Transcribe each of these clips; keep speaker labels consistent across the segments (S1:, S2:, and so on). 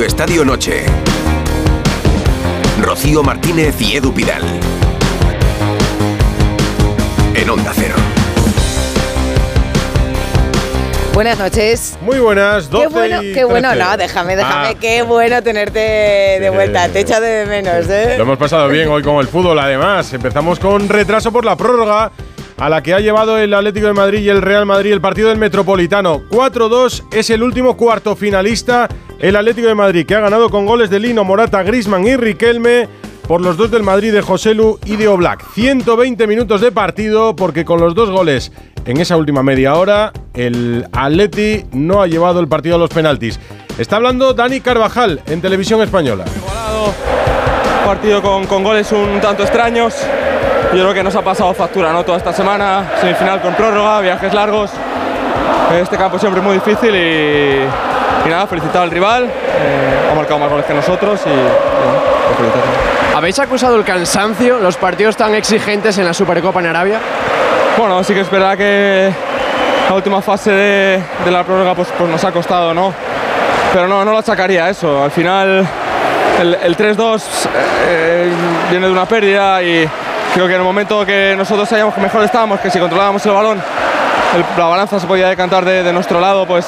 S1: Radio Estadio Noche. Rocío Martínez y Edu Pidal. En Onda Cero.
S2: Buenas noches.
S3: Muy buenas, 12
S2: Qué bueno,
S3: y
S2: qué bueno,
S3: 13.
S2: no, déjame, déjame,
S3: Ah,
S2: qué bueno tenerte de vuelta, te echo de menos, ¿eh?
S3: Lo hemos pasado bien hoy con el fútbol, además. Empezamos con retraso por la prórroga a la que ha llevado el Atlético de Madrid y el Real Madrid el partido del Metropolitano. 4-2 es el último cuarto finalista, el Atlético de Madrid, que ha ganado con goles de Lino, Morata, Grisman y Riquelme por los dos del Madrid de Joselu y de Oblak. 120 minutos de partido porque con los dos goles en esa última media hora el Atleti no ha llevado el partido a los penaltis. Está hablando Dani Carvajal en televisión española.
S4: Partido con, con goles un tanto extraños. Yo creo que nos ha pasado factura ¿no? toda esta semana, semifinal con prórroga, viajes largos. Este campo siempre es muy difícil y, y nada, felicitar al rival. eh, ha marcado más goles que nosotros y, y bueno, felicitamos.
S5: ¿Habéis acusado el cansancio, los partidos tan exigentes en la Supercopa en Arabia?
S4: Bueno, sí que es verdad que la última fase de, de la prórroga pues, pues nos ha costado, ¿no? Pero no, no lo achacaría a eso. Al final el, el 3-2 eh, viene de una pérdida y creo que en el momento que nosotros sabíamos que mejor estábamos, que si controlábamos el balón, el- la balanza se podía decantar de, de nuestro lado, pues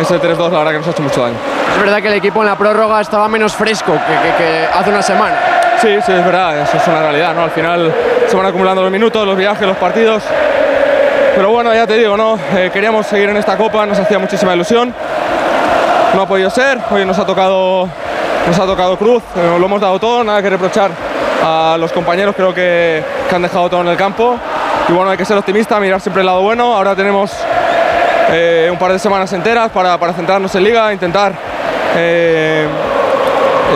S4: ese 3-2 la verdad que nos ha hecho mucho daño.
S5: Es verdad que el equipo en la prórroga estaba menos fresco que, que- que hace una semana.
S4: Sí, sí, es verdad, eso es una realidad, ¿no? Al final se van acumulando los minutos, los viajes, los partidos. Pero bueno, ya te digo, ¿no? Eh, queríamos seguir en esta copa, nos hacía muchísima ilusión. No ha podido ser, hoy nos ha tocado, nos ha tocado cruz, eh, lo hemos dado todo, nada que reprochar a los compañeros, creo que, que han dejado todo en el campo. Y bueno, hay que ser optimista, mirar siempre el lado bueno. Ahora tenemos eh, un par de semanas enteras para, para centrarnos en liga, intentar eh,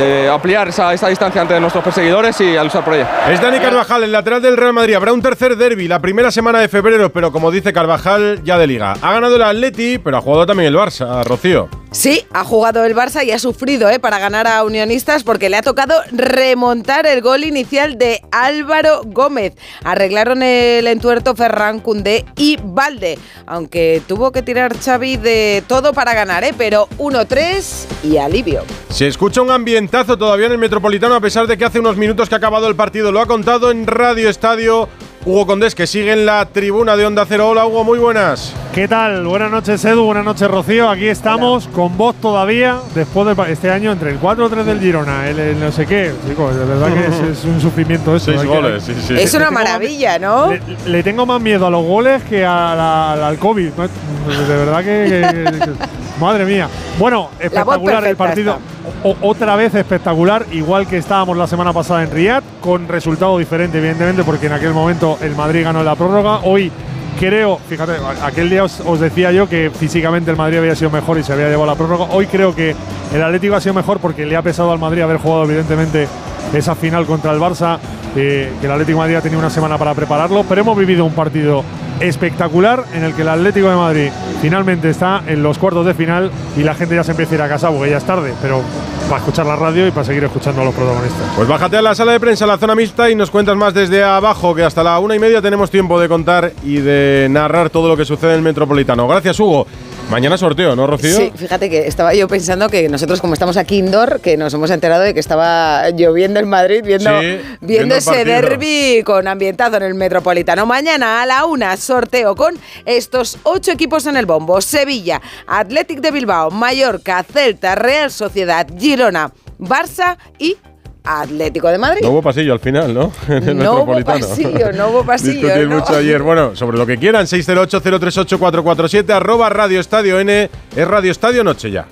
S4: eh, ampliar esa, esa distancia ante nuestros perseguidores y a luchar por ella.
S3: Es Dani Carvajal, el lateral del Real Madrid. Habrá un tercer derby la primera semana de febrero, pero como dice Carvajal, ya de liga. Ha ganado el Atleti, pero ha jugado también el Barça, Rocío.
S2: Sí, ha jugado el Barça y ha sufrido ¿eh? para ganar a Unionistas porque le ha tocado remontar el gol inicial de Álvaro Gómez. Arreglaron el entuerto Ferran Cundé y Valde, aunque tuvo que tirar Xavi de todo para ganar, ¿eh? pero 1-3 y alivio.
S3: Se escucha un ambientazo todavía en el Metropolitano, a pesar de que hace unos minutos que ha acabado el partido. Lo ha contado en Radio Estadio Hugo Condés, que sigue en la tribuna de Onda Cero. Hola, Hugo, muy buenas.
S6: ¿Qué tal? Buenas noches, Edu. Buenas noches, Rocío. Aquí estamos con voz todavía después de este año entre el 4-3 del Girona, el, el no sé qué. Chicos, de verdad que es, es un sufrimiento eso.
S3: Seis
S6: Hay que-
S3: goles, sí, sí.
S2: Es una maravilla, ¿no?
S6: Le, le tengo más miedo a los goles que a la- al, COVID. De verdad que, que- que- Madre mía. Bueno, espectacular el partido. O- otra vez espectacular, igual que estábamos la semana pasada en Riyadh, con resultado diferente, evidentemente, porque en aquel momento el Madrid ganó la prórroga. Hoy creo, fíjate, aquel día os, decía yo que físicamente el Madrid había sido mejor y se había llevado la prórroga. Hoy creo que el Atlético ha sido mejor porque le ha pesado al Madrid haber jugado, evidentemente, esa final contra el Barça, eh, que el Atlético Madrid ha tenido una semana para prepararlo, pero hemos vivido un partido espectacular en el que el Atlético de Madrid finalmente está en los cuartos de final y la gente ya se empieza a ir a casa porque ya es tarde, pero para escuchar la radio y para seguir escuchando a los protagonistas.
S3: Pues bájate a la sala de prensa, a la zona mixta, y nos cuentas más desde abajo, que hasta la una y media tenemos tiempo de contar y de narrar todo lo que sucede en el Metropolitano. Gracias, Hugo. Mañana sorteo, ¿no, Rocío?
S2: Sí, fíjate que estaba yo pensando que nosotros como estamos aquí indoor, que nos hemos enterado de que estaba lloviendo en Madrid, viendo,
S3: Sí,
S2: viendo, ese derby con ambientado en el Metropolitano. Mañana a la una sorteo con estos ocho equipos en el bombo. Sevilla, Athletic de Bilbao, Mallorca, Celta, Real Sociedad, Girona, Barça y Atlético de Madrid.
S3: No hubo pasillo al final, ¿no? En el
S2: No hubo pasillo, no hubo pasillo,
S3: Discutir
S2: no.
S3: mucho ayer. Bueno, sobre lo que quieran, 608-038-447, arroba Radio Estadio N, es Radio Estadio Noche ya.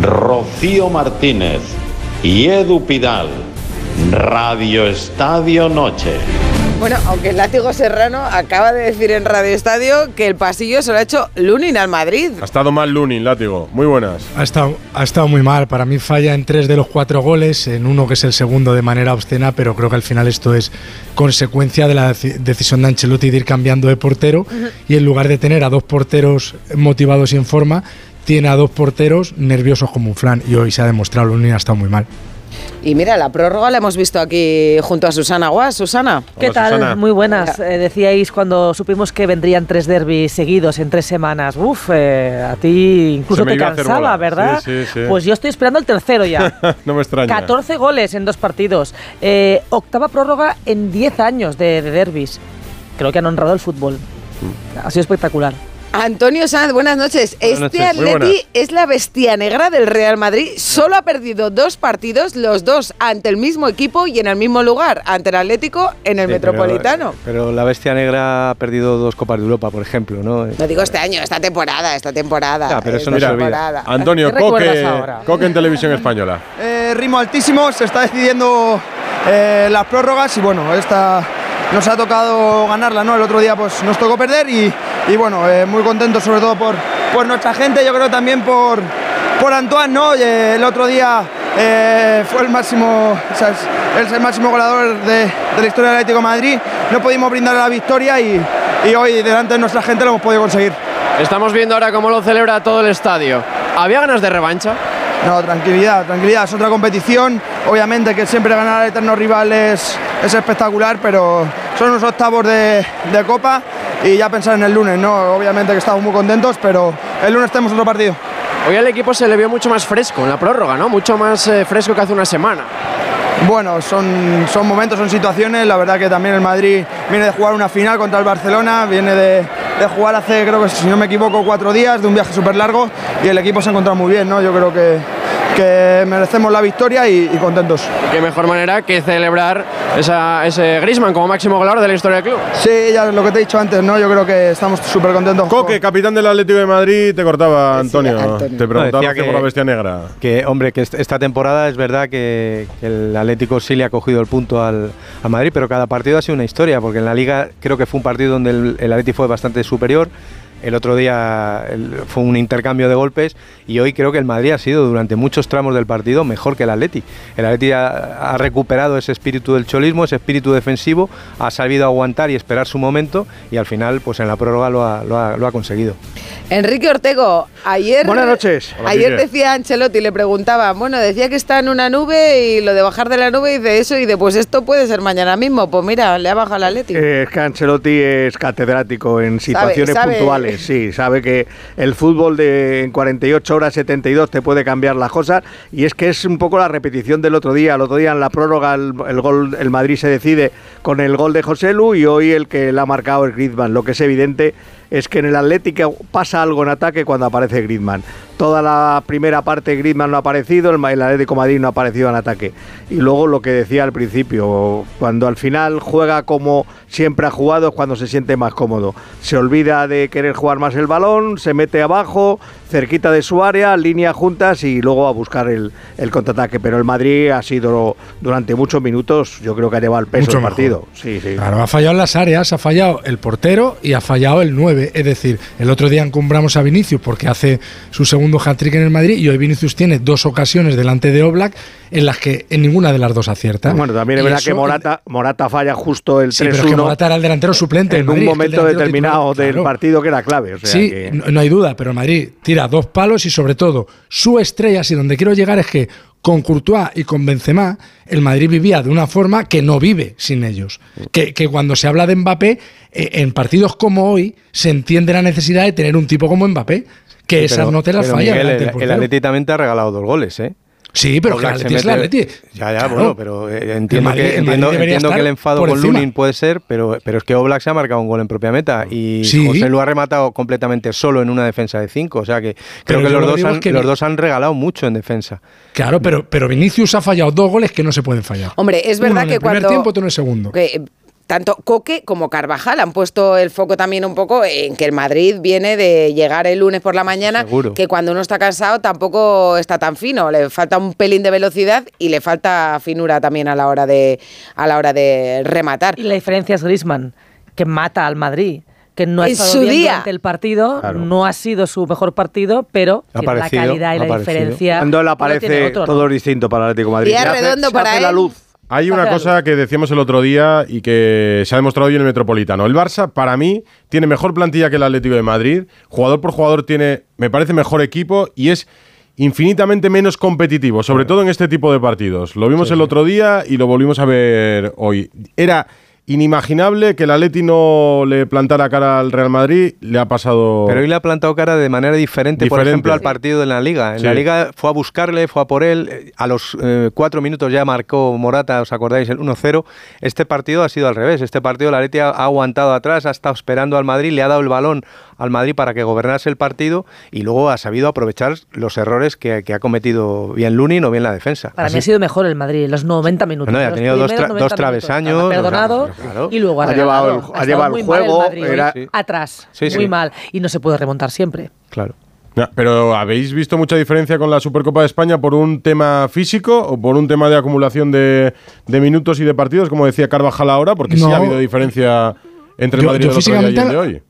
S7: Rocío Martínez y Edu Pidal. Radio Estadio Noche.
S2: Bueno, aunque el látigo serrano acaba de decir en Radio Estadio que el pasillo se lo ha hecho Lunin al Madrid.
S3: Ha estado mal Lunin, látigo. Muy buenas.
S8: Ha estado, ha estado muy mal. Para mí falla en tres de los cuatro goles, en uno que es el segundo de manera obscena, pero creo que al final esto es consecuencia de la deci- decisión de Ancelotti de ir cambiando de portero y en lugar de tener a dos porteros motivados y en forma, tiene a dos porteros nerviosos como un flan y hoy se ha demostrado, Lunin ha estado muy mal.
S2: Y mira, la prórroga la hemos visto aquí junto a Susana Guas. Susana.
S9: ¿Qué
S3: Hola,
S9: tal?
S3: Susana.
S9: Muy buenas. Eh, decíais cuando supimos que vendrían tres derbis seguidos en tres semanas. Uf, eh, a ti incluso te cansaba. ¿verdad?
S3: Sí, sí, sí.
S9: Pues yo estoy esperando el tercero ya.
S3: no me extraña.
S9: 14 goles en dos partidos. Eh, octava prórroga en 10 años de, de derbis. Creo que han honrado el fútbol.
S3: Mm.
S9: Ha sido espectacular.
S2: Antonio Sanz, buenas noches.
S3: Buenas
S2: este
S3: noches.
S2: Atleti es la bestia negra del Real Madrid. Solo ha perdido dos partidos, los dos ante el mismo equipo y en el mismo lugar, ante el Atlético en el
S10: Sí,
S2: Metropolitano.
S10: Pero, pero la bestia negra ha perdido dos Copas de Europa, por ejemplo, ¿no?
S2: No digo este año, esta temporada, esta temporada.
S10: Pero eso no
S2: temporada.
S3: Antonio,
S9: ¿Qué recuerdas
S3: Coque,
S9: ahora?
S3: Coque en televisión española.
S11: Eh, ritmo altísimo, se está decidiendo eh, las prórrogas y bueno, esta nos ha tocado ganarla, ¿no? El otro día pues nos tocó perder y, y bueno, eh, muy contento sobre todo por, por nuestra gente, yo creo también por, por Antoine, ¿no? Eh, el otro día eh, fue el máximo, o sea, es, el máximo goleador de, de la historia del Atlético de Madrid, no pudimos brindar la victoria y, y hoy delante de nuestra gente lo hemos podido conseguir.
S5: Estamos viendo ahora cómo lo celebra todo el estadio. ¿Había ganas de revancha?
S11: No, tranquilidad, tranquilidad. Es otra competición. Obviamente que siempre ganar al eterno rival es, es espectacular, pero son unos octavos de, de Copa y ya pensar en el lunes, ¿no? Obviamente que estamos muy contentos, pero el lunes tenemos otro partido.
S5: Hoy al equipo se le vio mucho más fresco en la prórroga, ¿no? Mucho más eh, fresco que hace una semana.
S11: Bueno, son, son momentos, son situaciones. La verdad que también el Madrid viene de jugar una final contra el Barcelona, viene de, de jugar hace, creo que si no me equivoco, cuatro días, de un viaje súper largo y el equipo se ha encontrado muy bien, ¿no? Yo creo que, que merecemos la victoria y, y contentos.
S5: Qué mejor manera que celebrar esa- ese Griezmann como máximo goleador de la historia del club.
S11: Sí, ya lo que te he dicho antes, ¿no? Yo creo que estamos súper contentos.
S3: Coque, capitán del Atlético de Madrid, te cortaba Antonio.
S2: Antonio.
S3: Te preguntaba
S10: No, decía
S3: por
S10: que-
S3: la bestia negra.
S10: Que, hombre, que est- esta temporada es verdad que, que el Atlético sí le ha cogido el punto al, al Madrid, pero cada partido ha sido una historia, porque en la Liga creo que fue un partido donde el, el Atlético fue bastante superior. El otro día el- fue un intercambio de golpes y hoy creo que el Madrid ha sido durante muchos tramos del partido mejor que el Atleti. El Atleti ha, ha recuperado ese espíritu del cholismo, ese espíritu defensivo, ha sabido aguantar y esperar su momento y al final pues en la prórroga lo ha, lo ha- lo ha conseguido.
S2: Enrique Ortego, ayer.
S12: Buenas noches.
S3: Hola,
S2: ayer
S3: Quique.
S2: decía Ancelotti, le preguntaba, bueno, decía que está en una nube y lo de bajar de la nube dice eso y de pues esto puede ser mañana mismo. Pues mira, le ha bajado la Leti.
S12: Eh, Es que Ancelotti es catedrático en situaciones
S2: sabe.
S12: puntuales, sí, sabe que el fútbol de en 48 horas 72 te puede cambiar las cosas. Y es que es un poco la repetición del otro día, el otro día en la prórroga el, el gol el Madrid se decide con el gol de José Lu y hoy el que le ha marcado es Griezmann, lo que es evidente es que en el Atlético pasa algo en ataque cuando aparece Griezmann. Toda la primera parte Griezmann no ha aparecido, el, Atlético Madrid no ha aparecido en ataque. Y luego lo que decía al principio, cuando al final juega como siempre ha jugado es cuando se siente más cómodo. Se olvida de querer jugar más el balón, se mete abajo, cerquita de su área, línea juntas y luego a buscar el, el contraataque. Pero el Madrid ha sido durante muchos minutos, yo creo que ha llevado el peso
S8: Mucho
S12: del
S8: mejor.
S12: partido. Sí, sí.
S8: Claro, ha fallado en las áreas, ha fallado el portero y ha fallado el 9. Es decir, el otro día encumbramos a Vinicius porque hace su segundo hat-trick en el Madrid y hoy Vinicius tiene dos ocasiones delante de Oblak en las que en ninguna de las dos acierta.
S12: Bueno, también es verdad
S8: eso-
S12: que Morata, Morata falla justo el
S8: Sí,
S12: 3-1
S8: pero es que Morata era el delantero suplente.
S12: en
S8: Madrid,
S12: un
S8: el
S12: momento determinado
S8: titular,
S12: del
S8: claro.
S12: partido que era clave. O sea
S8: sí,
S12: que-
S8: no, no hay duda, pero Madrid tira dos palos y sobre todo su estrella, y donde quiero llegar es que con Courtois y con Benzema, el Madrid vivía de una forma que no vive sin ellos. Que, que cuando se habla de Mbappé, eh, en partidos como hoy, se entiende la necesidad de tener un tipo como Mbappé, que
S10: Sí,
S8: esas
S10: pero-
S8: no te las
S10: pero,
S8: falla.
S10: Miguel, el, el
S8: portero.
S10: Atleti también te ha regalado dos goles, ¿eh?
S8: Sí, pero que el
S10: Oblak se
S8: Atleti es el Atleti.
S10: Ya, ya,
S8: Claro.
S10: bueno, pero eh, entiendo,
S8: Madrid-
S10: que,
S8: el
S10: entiendo, entiendo que el enfado con
S8: encima.
S10: Lunin puede ser, pero, pero es que Oblak se ha marcado un gol en propia meta y
S8: Sí.
S10: José lo ha rematado completamente solo en una defensa de cinco. O sea que creo
S8: Pero
S10: que los
S8: lo
S10: dos, han,
S8: que
S10: los dos han regalado mucho en defensa.
S8: Claro, pero, pero Vinicius ha fallado dos goles que no se pueden fallar.
S2: Hombre, es
S8: Uno
S2: verdad
S8: en
S2: que
S8: el primer
S2: cuando.
S8: tiempo, otro en el segundo.
S2: que, eh, tanto Coque como Carvajal han puesto el foco también un poco en que el Madrid viene de llegar el lunes por la mañana,
S10: Seguro.
S2: que cuando uno está cansado tampoco está tan fino, le falta un pelín de velocidad y le falta finura también a la hora de a la hora de rematar.
S9: Y la diferencia es Griezmann, que mata al Madrid. Que no ha
S2: En
S9: estado
S2: su
S9: bien
S2: día.
S9: durante el partido,
S12: Claro.
S9: no ha sido su mejor partido, pero la calidad y la
S10: aparecido.
S9: diferencia.
S12: Cuando él
S9: no tiene
S12: aparece,
S9: otro, ¿no?
S12: todo es distinto para el Atlético de Madrid. Se hace-
S2: redondo
S12: se
S2: para
S12: hace la
S2: él.
S12: luz.
S3: Hay una cosa que decíamos el otro día y que se ha demostrado hoy en el Metropolitano. El Barça, para mí, tiene mejor plantilla que el Atlético de Madrid. Jugador por jugador tiene, me parece, mejor equipo y es infinitamente menos competitivo, sobre todo en este tipo de partidos. Lo vimos el otro día y lo volvimos a ver hoy. Era inimaginable que el Atleti no le plantara cara al Real Madrid, le ha pasado...
S10: Pero hoy le ha plantado cara de manera diferente, por ejemplo, al partido de la Liga. En
S3: Sí.
S10: la Liga fue a buscarle, fue a por él. A los eh, cuatro minutos ya marcó Morata, ¿os acordáis? El 1-0. Este partido ha sido al revés. Este partido el Atleti ha, ha aguantado atrás, ha estado esperando al Madrid, le ha dado el balón al Madrid para que gobernase el partido y luego ha sabido aprovechar los errores que, que ha cometido bien Lunin o bien la defensa.
S9: Para mí ha sido mejor el Madrid en los 90 minutos.
S10: Bueno, ya ha tenido dos
S9: primeros
S10: tra-
S9: 90
S10: dos travesaños,
S9: perdonado
S10: o sea, claro.
S9: y luego ha,
S12: Ha llevado el- ha llevado el juego,
S9: Madrid hoy.
S12: era-
S10: Sí.
S9: atrás,
S10: Sí, sí.
S9: muy mal y no se puede remontar siempre.
S10: Claro.
S3: Pero ¿habéis visto mucha diferencia con la Supercopa de España por un tema físico o por un tema de acumulación de, de minutos y de partidos, como decía Carvajal ahora? Porque sí
S8: No.
S3: ha habido diferencia entre el
S8: Yo-
S3: Madrid
S8: yo
S3: del otro día y el
S8: físicamente-
S3: de hoy.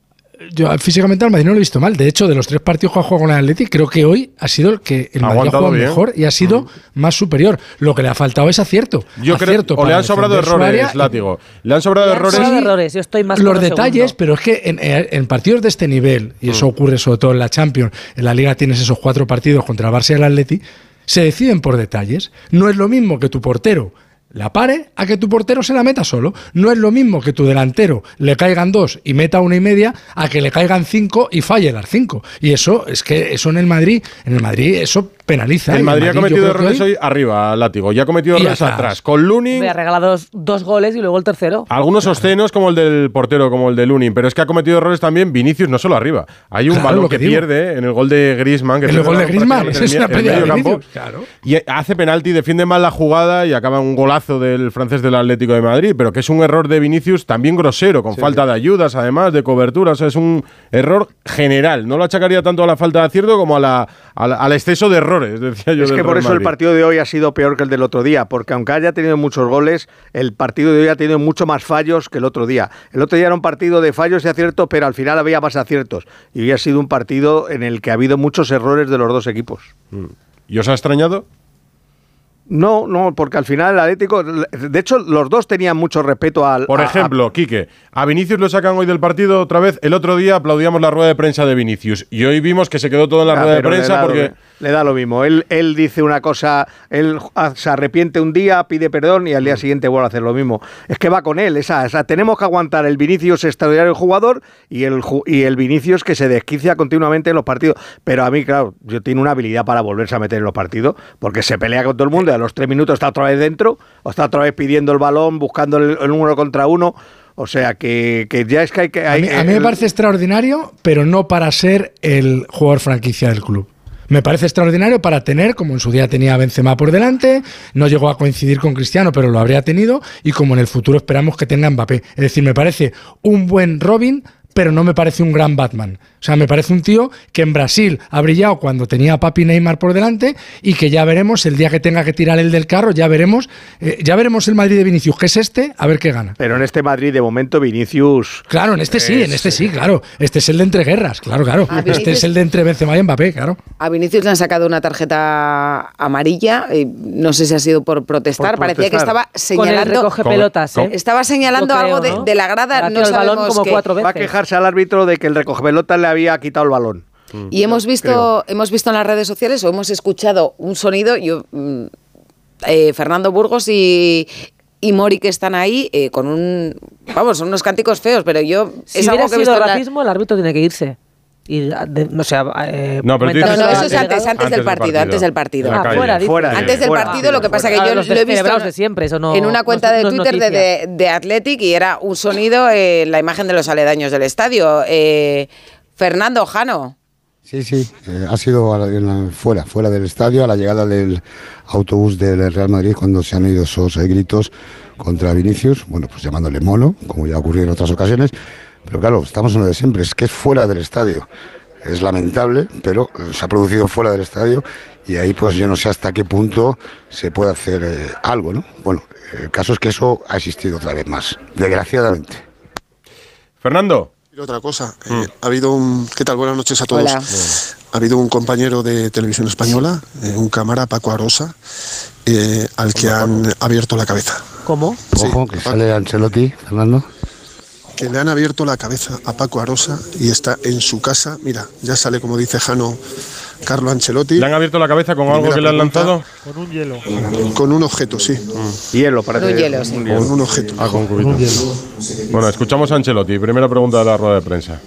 S8: Yo físicamente al Madrid no lo he visto mal. De hecho, de los tres partidos que ha jugado con el Atleti, creo que hoy ha sido el que el
S3: Ha
S8: Madrid ha jugado
S3: bien.
S8: mejor y ha sido más superior. Lo que le ha faltado es acierto.
S3: Yo creo o le han sobrado errores, látigo. Le han sobrado
S9: Le han
S3: errores.
S9: sobrado errores, yo estoy más
S8: los detalles,
S9: segundo.
S8: pero es que en, en- partidos de este nivel, y
S3: Mm.
S8: eso ocurre sobre todo en la Champions, en la Liga tienes esos cuatro partidos contra el Barça y el Atleti, se deciden por detalles. No es lo mismo que tu portero la pare a que tu portero se la meta solo. No es lo mismo que tu delantero le caigan dos y meta una y media a que le caigan cinco y falle las cinco. Y eso es que eso en el Madrid, en el Madrid eso penaliza. Y
S3: El Madrid ha cometido errores hoy arriba, látigo. Y ha cometido errores
S8: atrás.
S3: atrás. Con Lunin,
S9: Me ha regalado dos, dos goles y luego el tercero.
S3: algunos obscenos como el del portero, como el de Lunin. Pero es que ha cometido errores también Vinicius, no solo arriba. Hay un
S8: Claro,
S3: balón
S8: que
S3: pierde en el gol de Griezmann. Que
S8: En el gol de Griezmann, es una
S3: el
S8: pérdida de
S3: campo.
S8: Vinicius, claro.
S3: Y hace penalti, defiende mal la jugada y acaba un golazo del francés del Atlético de Madrid. Pero que es un error de Vinicius también grosero, con falta de ayudas, además, de cobertura. O sea, es un error general. No lo achacaría tanto a la falta de acierto como a la, a la- al exceso de errores, decía yo.
S12: Es que por eso el partido de hoy ha sido peor que el del otro día, porque aunque haya tenido muchos goles, el partido de hoy ha tenido mucho más fallos que el otro día. El otro día era un partido de fallos y aciertos, pero al final había más aciertos. Y hoy ha sido un partido en el que ha habido muchos errores de los dos equipos.
S3: ¿Y os ha extrañado?
S12: No, no, porque al final el Atlético, de hecho, los dos tenían mucho respeto al.
S3: Por
S12: a- a-
S3: ejemplo, Quique, a Vinicius lo sacan hoy del partido otra vez. El otro día aplaudíamos la rueda de prensa de Vinicius. Y hoy vimos que se quedó todo en la
S12: Ah,
S3: rueda de
S12: le
S3: prensa
S12: lo
S3: porque.
S12: le da lo mismo. Él, él dice una cosa, él ah, se arrepiente un día, pide perdón y al
S3: Mm.
S12: día siguiente vuelve a hacer lo mismo. Es que va con él. Esa, esa- tenemos que aguantar el Vinicius extraordinario jugador y el, y el Vinicius que se desquicia continuamente en los partidos. Pero a mí, claro, yo tiene una habilidad para volverse a meter en los partidos porque se pelea con todo el mundo a los tres minutos está otra vez dentro o está otra vez pidiendo el balón, buscando el, el uno contra uno. O sea que, que ya es que hay que.
S8: A mí, a mí me parece extraordinario, pero no para ser el jugador franquicia del club. Me parece extraordinario para tener, como en su día tenía Benzema por delante, no llegó a coincidir con Cristiano, pero lo habría tenido, y como en el futuro esperamos que tenga Mbappé. Es decir, me parece un buen Robin, pero no me parece un gran Batman. O sea, me parece un tío que en Brasil ha brillado cuando tenía a Papi Neymar por delante y que ya veremos el día que tenga que tirar el del carro, ya veremos, eh, ya veremos el Madrid de Vinicius, que es este, a ver qué gana.
S12: Pero en este Madrid, de momento, Vinicius.
S8: Claro, en este sí, en este sí, claro. Este es el de entreguerras, claro, claro. Este es el de entre Benzema y Mbappé, claro.
S2: A Vinicius le han sacado una tarjeta amarilla, y no sé si ha sido por protestar,
S12: Por
S2: parecía que
S12: protestar.
S2: estaba
S9: Con el
S2: señalando
S9: recoge pelotas,
S3: Con-
S9: ¿eh?
S2: estaba señalando
S9: creo,
S2: algo de,
S9: ¿no?
S2: de la grada,
S9: Ahora
S2: no
S9: el balón
S2: sabemos
S9: como
S2: qué.
S9: cuatro veces.
S12: Va a quejarse al árbitro de que el recogebelota le había quitado el balón.
S2: Y hemos visto, hemos visto en las redes sociales o hemos escuchado un sonido, yo, mm, eh, Fernando Burgos y, y Mori que están ahí eh, con un, vamos, son unos cánticos feos, pero yo
S9: Si
S2: es
S9: hubiera
S2: algo que he
S9: sido
S2: visto en la-
S9: racismo, el árbitro tiene que irse. Y, de- o sea, eh,
S3: No, pero
S2: No, no, eso es antes, antes del partido, antes del partido.
S9: Ah, fuera,
S2: Antes del
S12: fuera.
S2: partido, lo que pasa que
S9: Ah,
S2: yo
S9: los
S2: lo he visto
S9: de siempre, eso no-
S2: en una cuenta de Twitter de, de, de Athletic y era un sonido en la imagen de los aledaños del estadio. Eh, Fernando Jano.
S13: Sí, sí, eh, ha sido la- la- fuera, fuera del estadio, a la llegada del autobús del Real Madrid cuando se han oído esos eh, gritos contra Vinicius, bueno, pues llamándole mono, como ya ha ocurrido en otras ocasiones, pero claro, estamos en lo de siempre, es que es fuera del estadio. Es lamentable, pero se ha producido fuera del estadio y ahí pues yo no sé hasta qué punto se puede hacer eh, algo, ¿no? Bueno, el caso es que eso ha existido otra vez más, desgraciadamente.
S3: Fernando.
S14: Y Otra cosa, eh, ha habido un... ¿Qué tal? Buenas noches a todos.
S2: Hola.
S14: Ha habido un compañero de televisión española, eh, un cámara, Paco Arosa, eh, al que han abierto la cabeza.
S9: ¿Cómo?
S14: Sí,
S13: Ojo, que sale Ancelotti, Fernando.
S14: Que le han abierto la cabeza a Paco Arosa y está en su casa. Mira, ya sale, como dice Jano, Carlo Ancelotti.
S3: ¿Le han abierto la cabeza con algo que le han lanzado?
S6: Con un hielo.
S14: Con un objeto, sí.
S12: Hielo, parece.
S2: Un hielo, sí.
S14: Con un objeto.
S3: Ah, con. Bueno, escuchamos a Ancelotti. Primera pregunta de la rueda de prensa.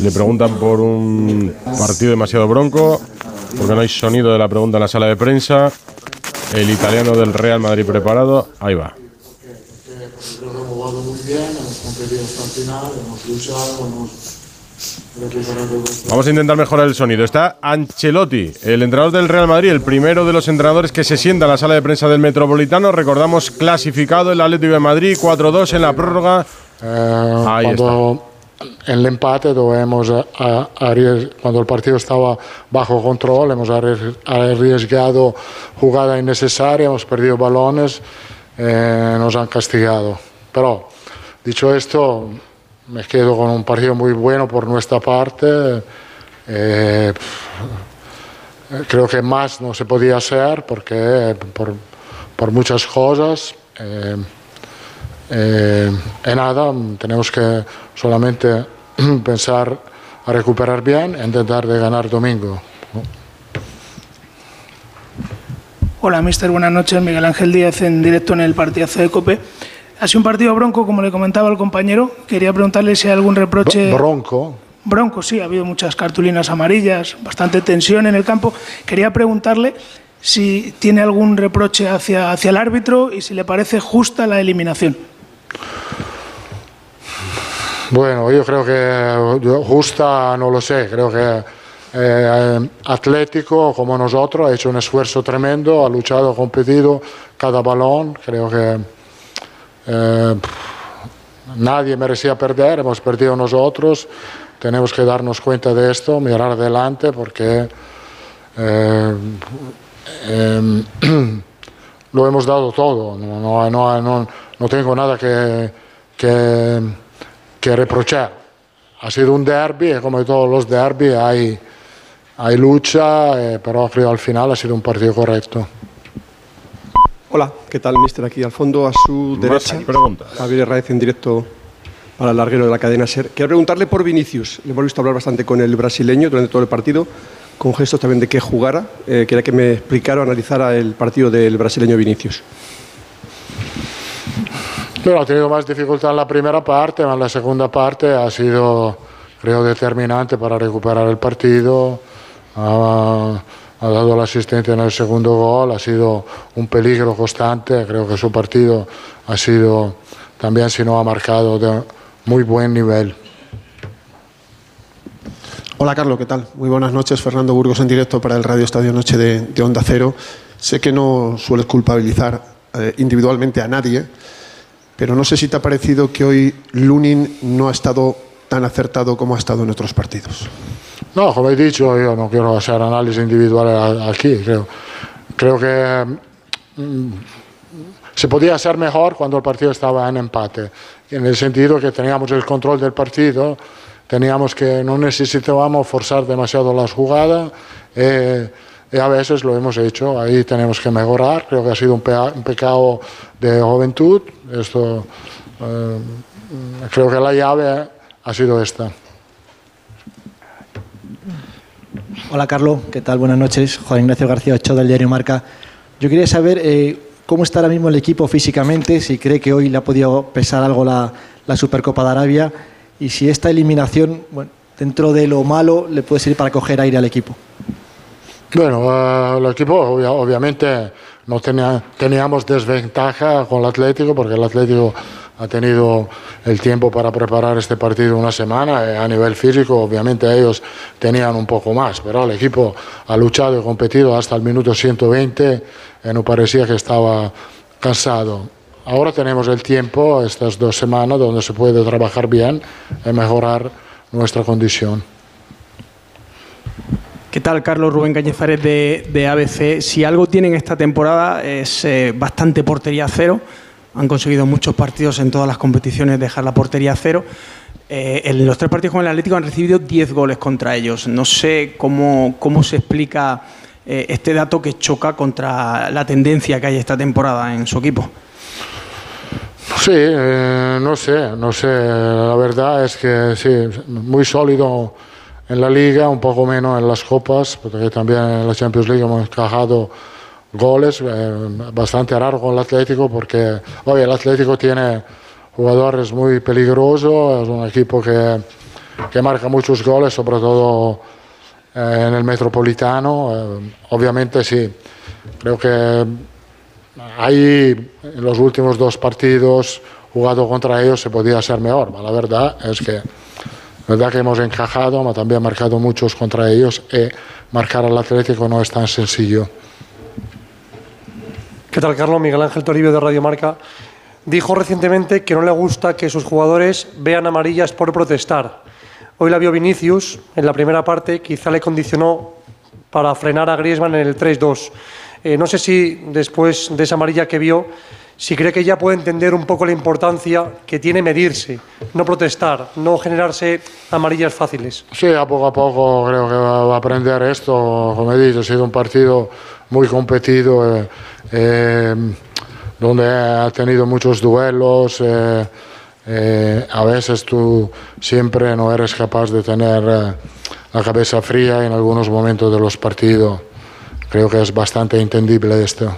S3: Le preguntan por un partido demasiado bronco, porque no hay sonido de la pregunta en la sala de prensa. El italiano del Real Madrid preparado. Ahí va.
S15: Creo que hemos jugado muy bien, hemos competido hasta el final, hemos luchado, hemos recuperado.
S3: Vamos a intentar mejorar el sonido. Está Ancelotti, el entrenador del Real Madrid, el primero de los entrenadores que se sienta en la sala de prensa del Metropolitano. Recordamos, clasificado el Atlético de Madrid, 4-2 en la prórroga.
S15: Eh,
S3: Ahí
S15: cuando en el empate dovemos eh, a- arries- cuando el partido estaba bajo control hemos arries- arriesgado jugada innecesaria, hemos perdido balones, eh, nos han castigado. Pero dicho esto, me quedo con un partido muy bueno por nuestra parte. Eh, creo que más no se podía hacer porque por, muchas cosas. eh, eh, y nada, tenemos que solamente pensar a recuperar bien e intentar de ganar domingo.
S16: Hola, mister. Buenas noches. Miguel Ángel Díaz en directo en el partidazo de COPE. Ha sido un partido bronco, como le comentaba el compañero. Quería preguntarle si hay algún reproche.
S15: Bronco.
S16: Bronco, sí. Ha habido muchas cartulinas amarillas, bastante tensión en el campo. Quería preguntarle si tiene algún reproche hacia, hacia el árbitro y si le parece justa la eliminación.
S15: Bueno, yo creo que justa no lo sé, creo que eh, Atlético como nosotros ha hecho un esfuerzo tremendo, ha luchado, ha competido cada balón, creo que eh, nadie merecía perder, hemos perdido nosotros, tenemos que darnos cuenta de esto, mirar adelante porque eh, eh, lo hemos dado todo, no, no, no, no, tengo nada que, que, que reprochar. Ha sido un derby como todos los derby hay, hay lucha, eh, pero creo al final ha sido un partido correcto.
S17: Hola, ¿qué tal, mister? Aquí al fondo, a su derecha. Javier Raez en directo para el larguero de la cadena SER. Quiero preguntarle por Vinicius. Le hemos visto hablar bastante con el brasileño durante todo el partido, con gestos también de que jugara. Eh, quería que me explicara o analizara el partido del brasileño Vinicius.
S15: Pero ha tenido más dificultad en la primera parte, pero en la segunda parte ha sido, creo, determinante para recuperar el partido. Ha, ha dado la asistencia en el segundo gol, ha sido un peligro constante. Creo que su partido ha sido también, si no ha marcado, de muy buen nivel.
S14: Hola Carlos, ¿qué tal? Muy buenas noches, Fernando Burgos en directo para el Radio Estadio Noche de, de Onda Cero. Sé que no sueles culpabilizar eh, individualmente a nadie, pero no sé si te ha parecido que hoy Lunin no ha estado tan acertado como ha estado en otros partidos.
S15: No, como he dicho, yo no quiero hacer análisis individuales a- aquí. Creo, creo que mm, se podía hacer mejor cuando el partido estaba en empate, en el sentido que teníamos el control del partido, teníamos que no necesitábamos forzar demasiado las jugadas eh, y a veces lo hemos hecho. Ahí tenemos que mejorar. Creo que ha sido un pecado de juventud. Esto eh, creo que la llave ha sido esta.
S18: Hola Carlos, ¿qué tal? Buenas noches. Juan Ignacio García Ochoa del diario Marca. Yo quería saber eh, cómo está ahora mismo el equipo físicamente, si cree que hoy le ha podido pesar algo la, la Supercopa de Arabia y si esta eliminación, bueno, dentro de lo malo, le puede servir para coger aire al equipo.
S15: Bueno, eh, el equipo obvia- obviamente no tenía, teníamos desventaja con el Atlético porque el Atlético ha tenido el tiempo para preparar este partido una semana y a nivel físico obviamente ellos tenían un poco más, pero el equipo ha luchado y competido hasta el minuto 120 y no parecía que estaba cansado. Ahora tenemos el tiempo, estas dos semanas, donde se puede trabajar bien y mejorar nuestra condición.
S19: ¿Qué tal, Carlos Rubén Cañizares de, de ABC? Si algo tienen esta temporada es eh, bastante portería cero. Han conseguido muchos partidos en todas las competiciones dejar la portería cero. Eh, en los tres partidos con el Atlético han recibido 10 goles contra ellos. No sé cómo, cómo se explica eh, este dato que choca contra la tendencia que hay esta temporada en su equipo.
S15: Sí, eh, no sé, no sé. La verdad es que sí, muy sólido en la liga, un poco menos en las copas, porque también en la Champions League hemos encajado goles eh, bastante raro con el Atlético, porque oye, el Atlético tiene jugadores muy peligrosos, es un equipo que, que marca muchos goles, sobre todo eh, en el Metropolitano. Eh, obviamente sí, creo que ahí en los últimos dos partidos jugado contra ellos se podía ser mejor, la verdad es que verdad que hemos encajado, pero también marcado muchos contra ellos y marcar al Atlético no es tan sencillo.
S20: ¿Qué tal, Carlos? Miguel Ángel Toribio de Radio Marca. Dijo recientemente que no le gusta que sus jugadores vean amarillas por protestar. Hoy la vio Vinicius en la primera parte, quizá le condicionó para frenar a Griezmann en el 3-2. Eh, no sé si después de esa amarilla que vio, si cree que ya puede entender un poco la importancia que tiene medirse, no protestar, no generarse amarillas fáciles.
S15: Sí, a poco a poco creo que va a aprender esto. Como he dicho, ha sido un partido muy competido, eh, eh, donde ha tenido muchos duelos. Eh, eh, a veces tú siempre no eres capaz de tener eh, la cabeza fría en algunos momentos de los partidos. Creo que es bastante entendible esto.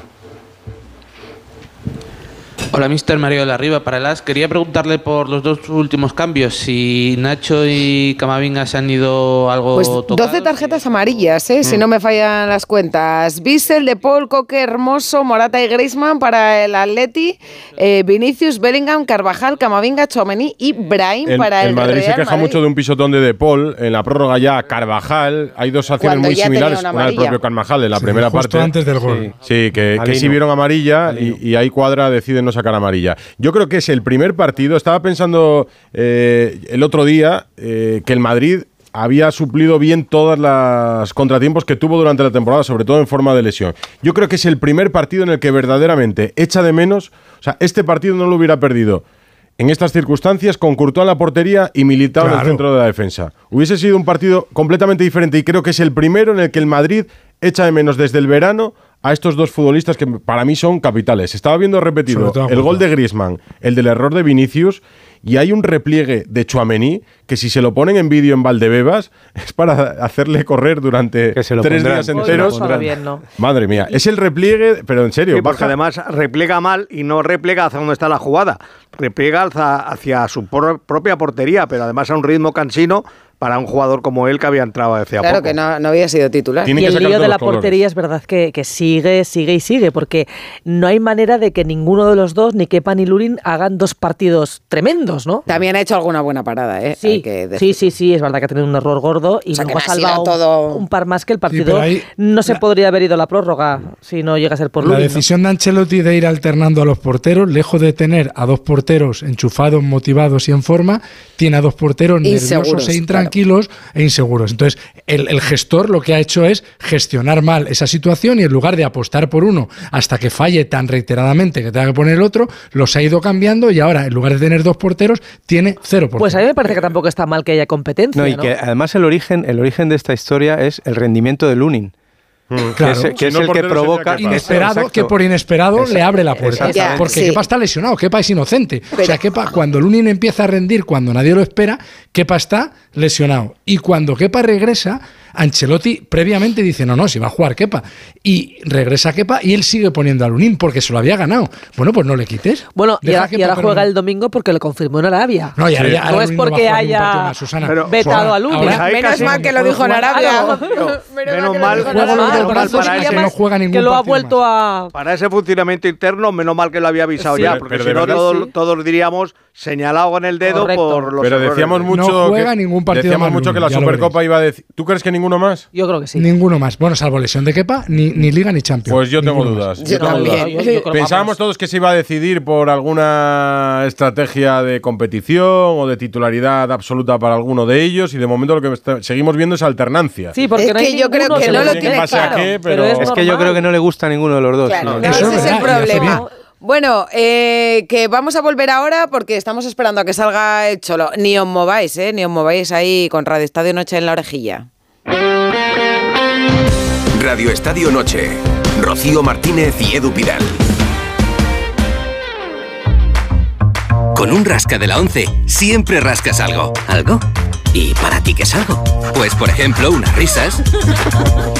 S21: Hola, Mister Mario de la Riva para el AS. Quería preguntarle por los dos últimos cambios, si Nacho y Camavinga se han ido algo
S2: Pues
S21: tocados.
S2: 12 tarjetas amarillas, ¿eh? si no me fallan las cuentas. Bissell, De Paul, Coque, Hermoso, Morata y Griezmann para el Atleti, eh, Vinicius, Bellingham, Carvajal, Camavinga, Chomení y Brahim
S3: El,
S2: para el,
S3: el Madrid se
S2: Real
S3: queja
S2: Madrid.
S3: mucho de un pisotón de De Paul. En la prórroga ya Carvajal. Hay dos acciones
S2: Cuando
S3: muy similares.
S2: una
S3: Una del propio Carvajal en la
S8: Sí,
S3: primera
S8: justo
S3: parte.
S8: antes del gol.
S3: Sí, que, que
S8: Alino.
S3: sí vieron amarilla y, y ahí Cuadra decide no sacar amarilla. Yo creo que es el primer partido. Estaba pensando eh, el otro día eh, que el Madrid había suplido bien todas las contratiempos que tuvo durante la temporada, sobre todo en forma de lesión. Yo creo que es el primer partido en el que verdaderamente echa de menos, o sea, este partido no lo hubiera perdido en estas circunstancias con Courtois en la portería y Militao en el
S8: Claro.
S3: centro de la defensa. Hubiese sido un partido completamente diferente y creo que es el primero en el que el Madrid echa de menos desde el verano a estos dos futbolistas que para mí son capitales. Estaba viendo repetido el gol de Griezmann, el del error de Vinicius y hay un repliegue de Chouameni que si se lo ponen en vídeo en Valdebebas es para hacerle correr durante tres
S10: pondrán.
S3: días
S10: Pues no
S3: enteros.
S10: bien, ¿no?
S3: Madre mía, es el repliegue, pero en serio,
S12: Sí, porque además repliega mal y no repliega hacia donde está la jugada. Repliega hacia, hacia su por- propia portería, pero además a un ritmo cansino para un jugador como él que había entrado hacia
S2: Claro
S12: poco.
S2: que no, no había sido titular.
S9: y el lío de la portería es verdad que, que sigue, sigue y sigue, porque no hay manera de que ninguno de los dos, ni Kepa ni Lurin, hagan dos partidos tremendos, ¿no?
S2: También ha hecho alguna buena parada, ¿eh?
S9: Sí,
S2: que
S9: sí, sí, sí, es verdad que ha tenido un error gordo y
S2: O sea, no ha
S9: salvado
S2: todo-
S9: un par más que el partido.
S8: ahí-
S9: no se podría haber ido a la prórroga si no llega a ser por
S8: La
S9: Lurin. ¿no?
S8: decisión de Ancelotti de ir alternando a los porteros, lejos de tener a dos porteros enchufados, motivados y en forma, tiene a dos porteros
S2: Inseguros,
S8: nerviosos e intranquilos e inseguros. Entonces, el, el gestor lo que ha hecho es gestionar mal esa situación y en lugar de apostar por uno hasta que falle tan reiteradamente que tenga que poner el otro, los ha ido cambiando y ahora, en lugar de tener dos porteros, tiene cero porteros.
S9: Pues a mí me parece que tampoco está mal que haya competencia.
S10: No, y
S9: ¿no?
S10: que además el origen, el origen de esta historia es el rendimiento de Lunin. Que
S8: Claro.
S10: es, que es
S8: no, el
S10: que provoca.
S8: Inesperado,
S10: Exacto.
S8: que por inesperado
S10: Exacto.
S8: le abre la puerta. Porque
S2: sí.
S8: Kepa está lesionado, Kepa es inocente. o sea, Kepa, cuando Lunin empieza a rendir, cuando nadie lo espera, Kepa está lesionado. Y cuando Kepa regresa, Ancelotti previamente dice, no, no, si va a jugar Kepa. Y regresa Kepa y él sigue poniendo a Lunin porque se lo había ganado. Bueno, pues no le quites.
S9: Bueno, y
S8: Deja
S9: ahora, y juega el domingo porque lo confirmó en Arabia.
S8: No, y ahora ya- ahora
S9: no es
S8: no
S9: porque
S8: ningún
S9: haya
S8: más, Susana.
S12: Pero-
S9: vetado a Lunin.
S8: ahora-
S2: Menos mal que lo dijo en Arabia.
S12: Menos mal,
S8: dos
S12: mal
S8: que no juega ningún
S9: que lo ha vuelto a...
S12: para ese funcionamiento interno, menos mal que lo había avisado ya, porque si no todos, diríamos señalado con el dedo por los
S3: Pero decíamos
S12: de-
S3: mucho
S8: No juega
S3: que,
S8: ningún partido
S3: decíamos
S8: más
S3: mucho que la Supercopa iba a decir. ¿Tú crees que ninguno más?
S9: Yo creo que sí.
S8: Ninguno más. Bueno, salvo lesión de Kepa, ni, ni Liga ni Champions.
S3: Pues yo tengo
S8: Ninguno
S3: dudas.
S8: más.
S3: yo tengo
S2: también.
S3: dudas.
S9: Yo-
S3: Pensábamos todos que se iba a decidir por alguna estrategia de competición o de titularidad absoluta para alguno de ellos y de momento lo que está- seguimos viendo es alternancia.
S9: Sí, porque
S2: Es
S9: no
S2: que yo creo que no
S9: le
S2: lo
S9: tiene
S2: tiene
S3: pasa
S2: claro.
S3: qué, pero-
S10: Es que yo creo que no le gusta a ninguno de los dos.
S2: Claro,
S10: No,
S8: Eso
S2: ese
S8: es
S2: es el problema. Bueno, eh, que vamos a volver ahora porque estamos esperando a que salga el cholo. Ni os mováis, ¿eh? Ni os mováis ahí con Radio Estadio Noche en la orejilla.
S1: Radio Estadio Noche. Rocío Martínez y Edu Pidal.
S22: Con un rasca de la 11 siempre rascas algo. ¿Algo?
S23: ¿Y para ti qué es algo? Pues por ejemplo, unas risas,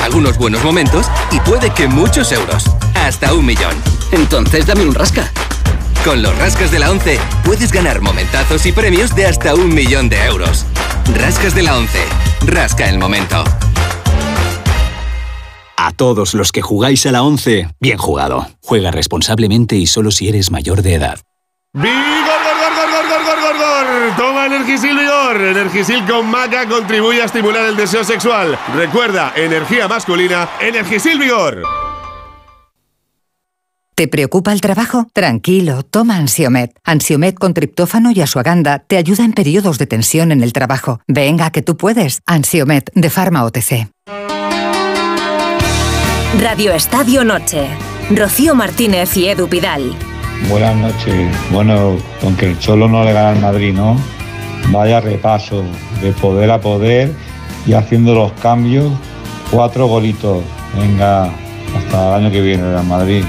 S23: algunos buenos momentos y puede que muchos euros. Hasta un millón. Entonces dame un rasca. Con los rascas de la 11 puedes ganar momentazos y premios de hasta un millón de euros. Rascas de la 11. Rasca el momento.
S22: A todos los que jugáis a la 11, bien jugado. Juega responsablemente y solo si eres mayor de edad.
S24: ¡Vigor, gor, gor, gor, gor, gor, gor, gor! Toma Energisil Vigor. Energisil con maca contribuye a estimular el deseo sexual. Recuerda, energía masculina, Energisil Vigor.
S25: ¿Te preocupa el trabajo? Tranquilo, toma Ansiomet. Ansiomet con triptófano y asuaganda te ayuda en periodos de tensión en el trabajo. Venga, que tú puedes. Ansiomet de Pharma OTC.
S26: Radio Estadio Noche. Rocío Martínez y Edu Pidal.
S27: Buenas noches. Bueno, aunque el Cholo no le gana al Madrid, ¿no? Vaya repaso de poder a poder y haciendo los cambios. Cuatro golitos. Venga, hasta el año que viene Real Madrid.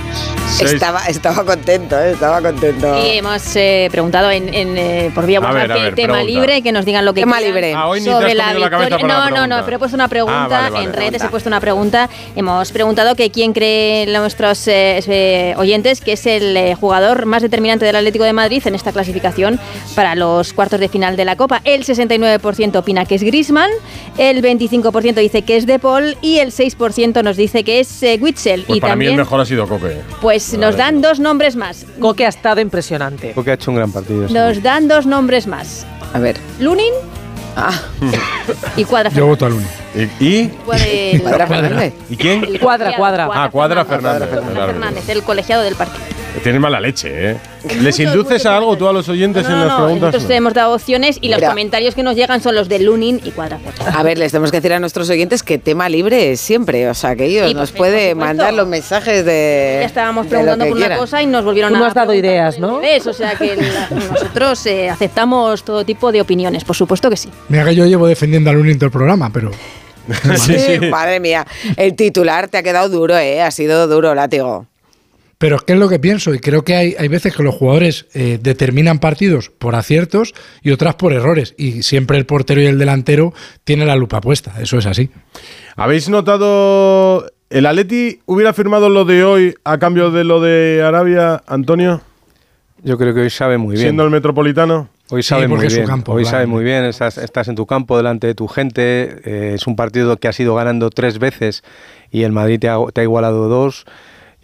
S2: Estaba, estaba contento, ¿eh? estaba contento.
S28: Y hemos eh, preguntado en, en, eh, por vía
S3: ver,
S28: WhatsApp
S3: ver,
S28: tema
S3: pregunta.
S28: libre que nos digan lo que
S2: Tema
S28: quieran
S2: libre.
S3: Ah, hoy ni te has
S28: sobre la
S3: comido la cabeza
S28: victoria.
S3: la
S28: no, no,
S3: pregunta.
S28: no, pero he puesto una pregunta
S3: Ah, vale, vale,
S28: en redes,
S3: pregunta.
S28: he puesto una pregunta. Hemos preguntado que quién cree nuestros eh, oyentes que es el eh, jugador más determinante del Atlético de Madrid en esta clasificación para los cuartos de final de la Copa. El 69% opina que es Griezmann, el 25% dice que es De Paul y el 6% nos dice que es eh, Witzel.
S3: Pues
S28: y
S3: para mí el mejor ha sido Coque.
S28: pues nos dan dos nombres más.
S9: Coque ha estado impresionante.
S10: Porque ha hecho un gran partido. sí.
S28: Nos dan dos nombres más.
S2: A ver.
S28: Lunin y Cuadra
S8: Yo voto al uno.
S3: ¿Y?
S2: Cuadra Fernández.
S3: ¿Y quién?
S28: El
S9: Cuadra, cuadra.
S3: Ah, Cuadra Fernández.
S28: Fernández, el colegiado del partido.
S3: Tienes mala leche, ¿eh? ¿Les induces a algo tú a los oyentes en
S28: No,
S3: las
S28: no,
S3: preguntas?
S28: nosotros hemos dado opciones y los
S2: Mira.
S28: comentarios que nos llegan son los de Lunin y Cuadra Fernández.
S2: A ver, les tenemos que decir a nuestros oyentes que tema libre es siempre. O sea, que ellos
S28: Sí,
S2: nos
S28: por
S2: puede
S28: supuesto.
S2: mandar los mensajes de.
S28: Ya estábamos preguntando por una
S2: quieran.
S28: cosa y nos volvieron
S9: Tú
S28: a
S9: no has dado ideas, ¿no?
S28: revés, o sea que la- nosotros eh, aceptamos todo tipo de opiniones, por supuesto que sí.
S8: Mira que yo llevo defendiendo al Unin todo el programa, pero
S3: Sí, sí.
S2: Madre mía, el titular te ha quedado duro, ¿eh? Ha sido duro, látigo.
S8: Pero es que es lo que pienso y creo que hay, hay veces que los jugadores eh, determinan partidos por aciertos y otras por errores y siempre el portero y el delantero tienen la lupa puesta, eso es así.
S3: ¿Habéis notado el Atleti hubiera firmado lo de hoy a cambio de lo de Arabia, Antonio?
S10: Yo creo que hoy sabe muy bien.
S3: Siendo el metropolitano.
S10: Hoy
S8: Sí,
S10: sabe muy bien.
S8: campo,
S10: Hoy
S8: claro.
S10: sabe muy bien. Estás, estás en tu campo delante de tu gente. eh, es un partido que has ido ganando tres veces y el Madrid te ha, te ha igualado dos.